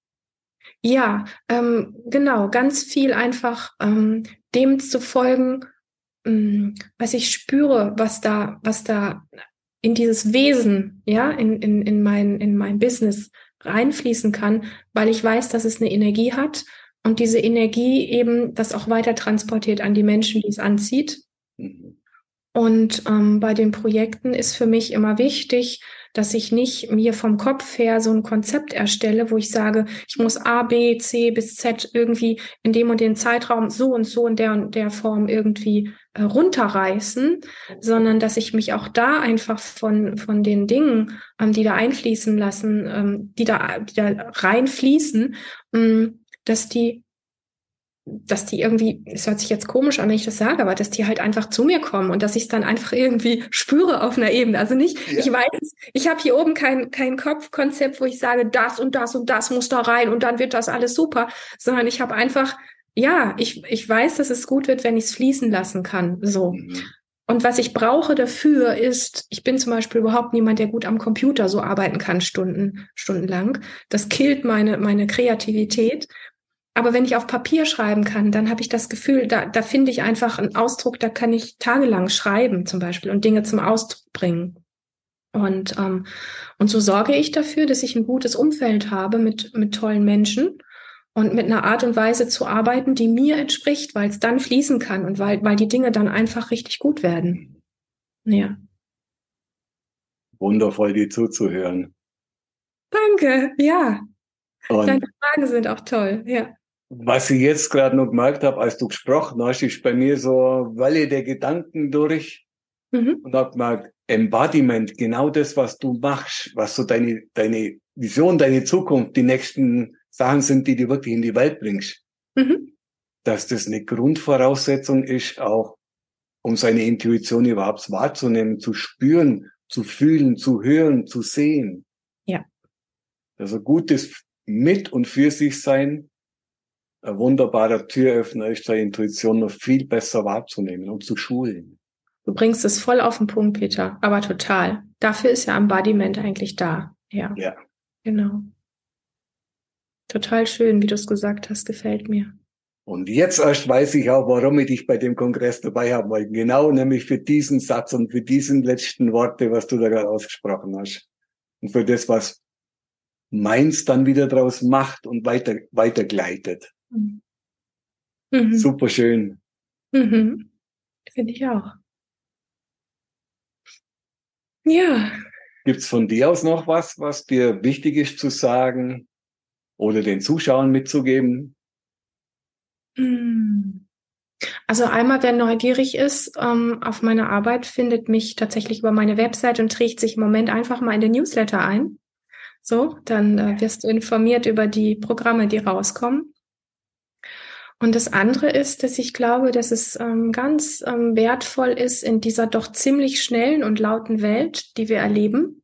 Ja, ähm, genau, ganz viel einfach ähm, dem zu folgen, ähm, was ich spüre, was da, was da in dieses Wesen, ja, in, in, in mein, in mein Business reinfließen kann, weil ich weiß, dass es eine Energie hat und diese Energie eben das auch weiter transportiert an die Menschen, die es anzieht. Mhm. Und ähm, bei den Projekten ist für mich immer wichtig, dass ich nicht mir vom Kopf her so ein Konzept erstelle, wo ich sage, ich muss A, B, C bis Z irgendwie in dem und dem Zeitraum so und so in der und der Form irgendwie äh, runterreißen, sondern dass ich mich auch da einfach von, von den Dingen, ähm, die da einfließen lassen, ähm, die, da, die da reinfließen, ähm, dass die dass die irgendwie, es hört sich jetzt komisch an, wenn ich das sage, aber dass die halt einfach zu mir kommen und dass ich es dann einfach irgendwie spüre auf einer Ebene. Also nicht, ja. ich weiß, ich habe hier oben kein, kein Kopfkonzept, wo ich sage, das und das und das muss da rein und dann wird das alles super, sondern ich habe einfach, ja, ich, ich weiß, dass es gut wird, wenn ich es fließen lassen kann. So. Mhm. Und was ich brauche dafür ist, ich bin zum Beispiel überhaupt niemand, der gut am Computer so arbeiten kann, Stunden, stundenlang. Das killt meine, meine Kreativität. Aber wenn ich auf Papier schreiben kann, dann habe ich das Gefühl, da, da finde ich einfach einen Ausdruck, da kann ich tagelang schreiben zum Beispiel und Dinge zum Ausdruck bringen. Und, ähm, und so sorge ich dafür, dass ich ein gutes Umfeld habe mit, mit tollen Menschen und mit einer Art und Weise zu arbeiten, die mir entspricht, weil es dann fließen kann und weil, weil die Dinge dann einfach richtig gut werden. Ja. Wundervoll, dir zuzuhören. Danke, ja. Und Deine Fragen sind auch toll, ja. Was ich jetzt gerade noch gemerkt habe, als du gesprochen hast, ist bei mir so Welle der Gedanken durch mhm. und habe gemerkt, Embodiment, genau das, was du machst, was so deine, deine Vision, deine Zukunft, die nächsten Sachen sind, die du wirklich in die Welt bringst. Mhm. Dass das eine Grundvoraussetzung ist, auch um seine Intuition überhaupt wahrzunehmen, zu spüren, zu fühlen, zu hören, zu sehen. Ja. Also gutes mit und für sich sein ein wunderbarer Türöffner ist, seine Intuition noch viel besser wahrzunehmen und zu schulen. Du bringst es voll auf den Punkt, Peter, aber total. Dafür ist ja Embodiment eigentlich da. Ja. Ja. Genau. Total schön, wie du es gesagt hast, gefällt mir. Und jetzt erst weiß ich auch, warum ich dich bei dem Kongress dabei haben wollte. Genau nämlich für diesen Satz und für diesen letzten Worte, was du da gerade ausgesprochen hast. Und für das, was meins dann wieder draus macht und weiter, weitergleitet. Mhm. Super schön. Mhm. Finde ich auch. Ja. Gibt's von dir aus noch was, was dir wichtig ist zu sagen oder den Zuschauern mitzugeben? Hm. Also einmal, wer neugierig ist ähm, auf meine Arbeit, findet mich tatsächlich über meine Website und trägt sich im Moment einfach mal in den Newsletter ein. So, dann äh, wirst du informiert über die Programme, die rauskommen. Und das andere ist, dass ich glaube, dass es ähm, ganz ähm, wertvoll ist in dieser doch ziemlich schnellen und lauten Welt, die wir erleben,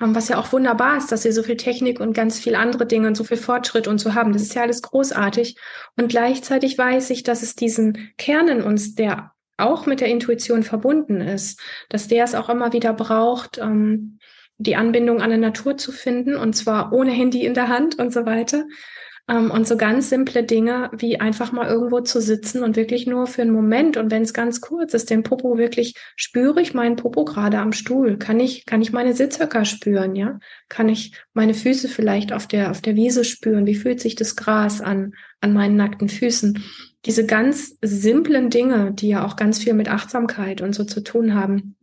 ähm, was ja auch wunderbar ist, dass wir so viel Technik und ganz viel andere Dinge und so viel Fortschritt und so haben. Das ist ja alles großartig. Und gleichzeitig weiß ich, dass es diesen Kern in uns, der auch mit der Intuition verbunden ist, dass der es auch immer wieder braucht, ähm, die Anbindung an der Natur zu finden und zwar ohne Handy in der Hand und so weiter. Ähm, und so ganz simple Dinge wie einfach mal irgendwo zu sitzen und wirklich nur für einen Moment und wenn es ganz kurz ist, den Popo wirklich spüre ich meinen Popo gerade am Stuhl, kann ich kann ich meine Sitzhöcker spüren, ja? Kann ich meine Füße vielleicht auf der auf der Wiese spüren? Wie fühlt sich das Gras an an meinen nackten Füßen? Diese ganz simplen Dinge, die ja auch ganz viel mit Achtsamkeit und so zu tun haben,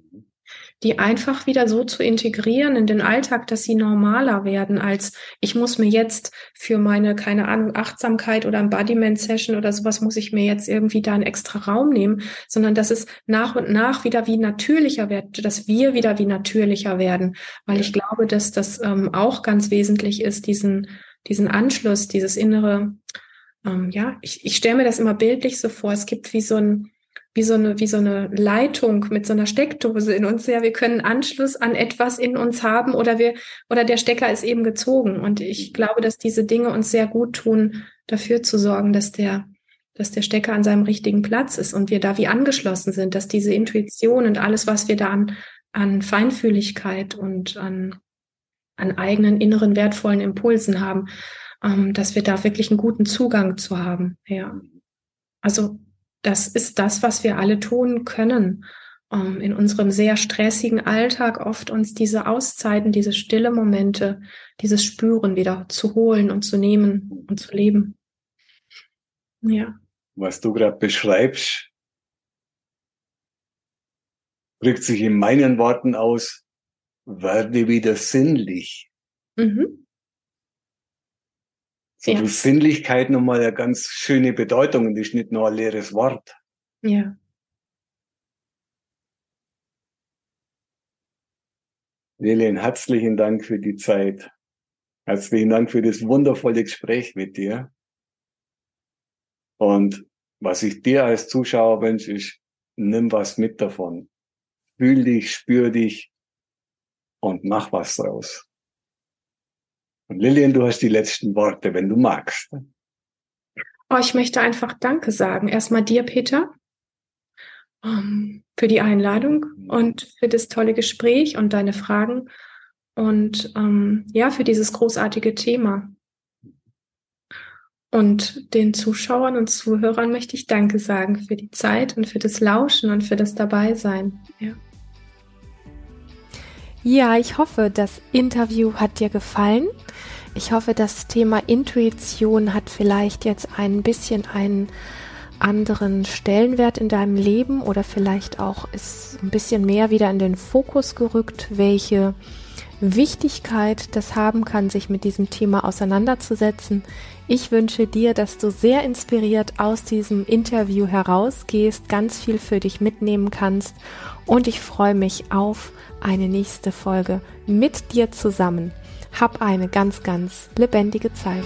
die einfach wieder so zu integrieren in den Alltag, dass sie normaler werden, als ich muss mir jetzt für meine, keine Ahnung, Achtsamkeit oder Embodiment-Session oder sowas, muss ich mir jetzt irgendwie da einen extra Raum nehmen, sondern dass es nach und nach wieder wie natürlicher wird, dass wir wieder wie natürlicher werden, weil ich glaube, dass das ähm, auch ganz wesentlich ist, diesen, diesen Anschluss, dieses innere, ähm, ja, ich, ich stelle mir das immer bildlich so vor, es gibt wie so ein, wie so eine, wie so eine Leitung mit so einer Steckdose in uns. Ja, wir können Anschluss an etwas in uns haben oder wir, oder der Stecker ist eben gezogen. Und ich glaube, dass diese Dinge uns sehr gut tun, dafür zu sorgen, dass der, dass der Stecker an seinem richtigen Platz ist und wir da wie angeschlossen sind, dass diese Intuition und alles, was wir da an, an Feinfühligkeit und an, an eigenen inneren wertvollen Impulsen haben, ähm, dass wir da wirklich einen guten Zugang zu haben. Ja. Also das ist das, was wir alle tun können. ähm, in unserem sehr stressigen Alltag oft uns diese Auszeiten, diese stille Momente, dieses Spüren wieder zu holen und zu nehmen und zu leben. Ja. Was du gerade beschreibst, drückt sich in meinen Worten aus, werde wieder sinnlich. Mhm. So ja. Sinnlichkeit nochmal eine ganz schöne Bedeutung und ist nicht nur ein leeres Wort. Ja. Lilian, herzlichen Dank für die Zeit. Herzlichen Dank für das wundervolle Gespräch mit dir. Und was ich dir als Zuschauer wünsche, ist, nimm was mit davon. Fühl dich, spür dich und mach was draus. Und Lilian, du hast die letzten Worte, wenn du magst. Oh, ich möchte einfach Danke sagen. Erstmal dir, Peter, ähm, für die Einladung und für das tolle Gespräch und deine Fragen und um, ähm, ja, für dieses großartige Thema. Und den Zuschauern und Zuhörern möchte ich Danke sagen für die Zeit und für das Lauschen und für das Dabeisein. Ja. Ja, ich hoffe, das Interview hat dir gefallen. Ich hoffe, das Thema Intuition hat vielleicht jetzt ein bisschen einen anderen Stellenwert in deinem Leben oder vielleicht auch ist ein bisschen mehr wieder in den Fokus gerückt, welche Wichtigkeit das haben kann, sich mit diesem Thema auseinanderzusetzen. Ich wünsche dir, dass du sehr inspiriert aus diesem Interview herausgehst, ganz viel für dich mitnehmen kannst und ich freue mich auf eine nächste Folge mit dir zusammen. Hab eine ganz, ganz lebendige Zeit.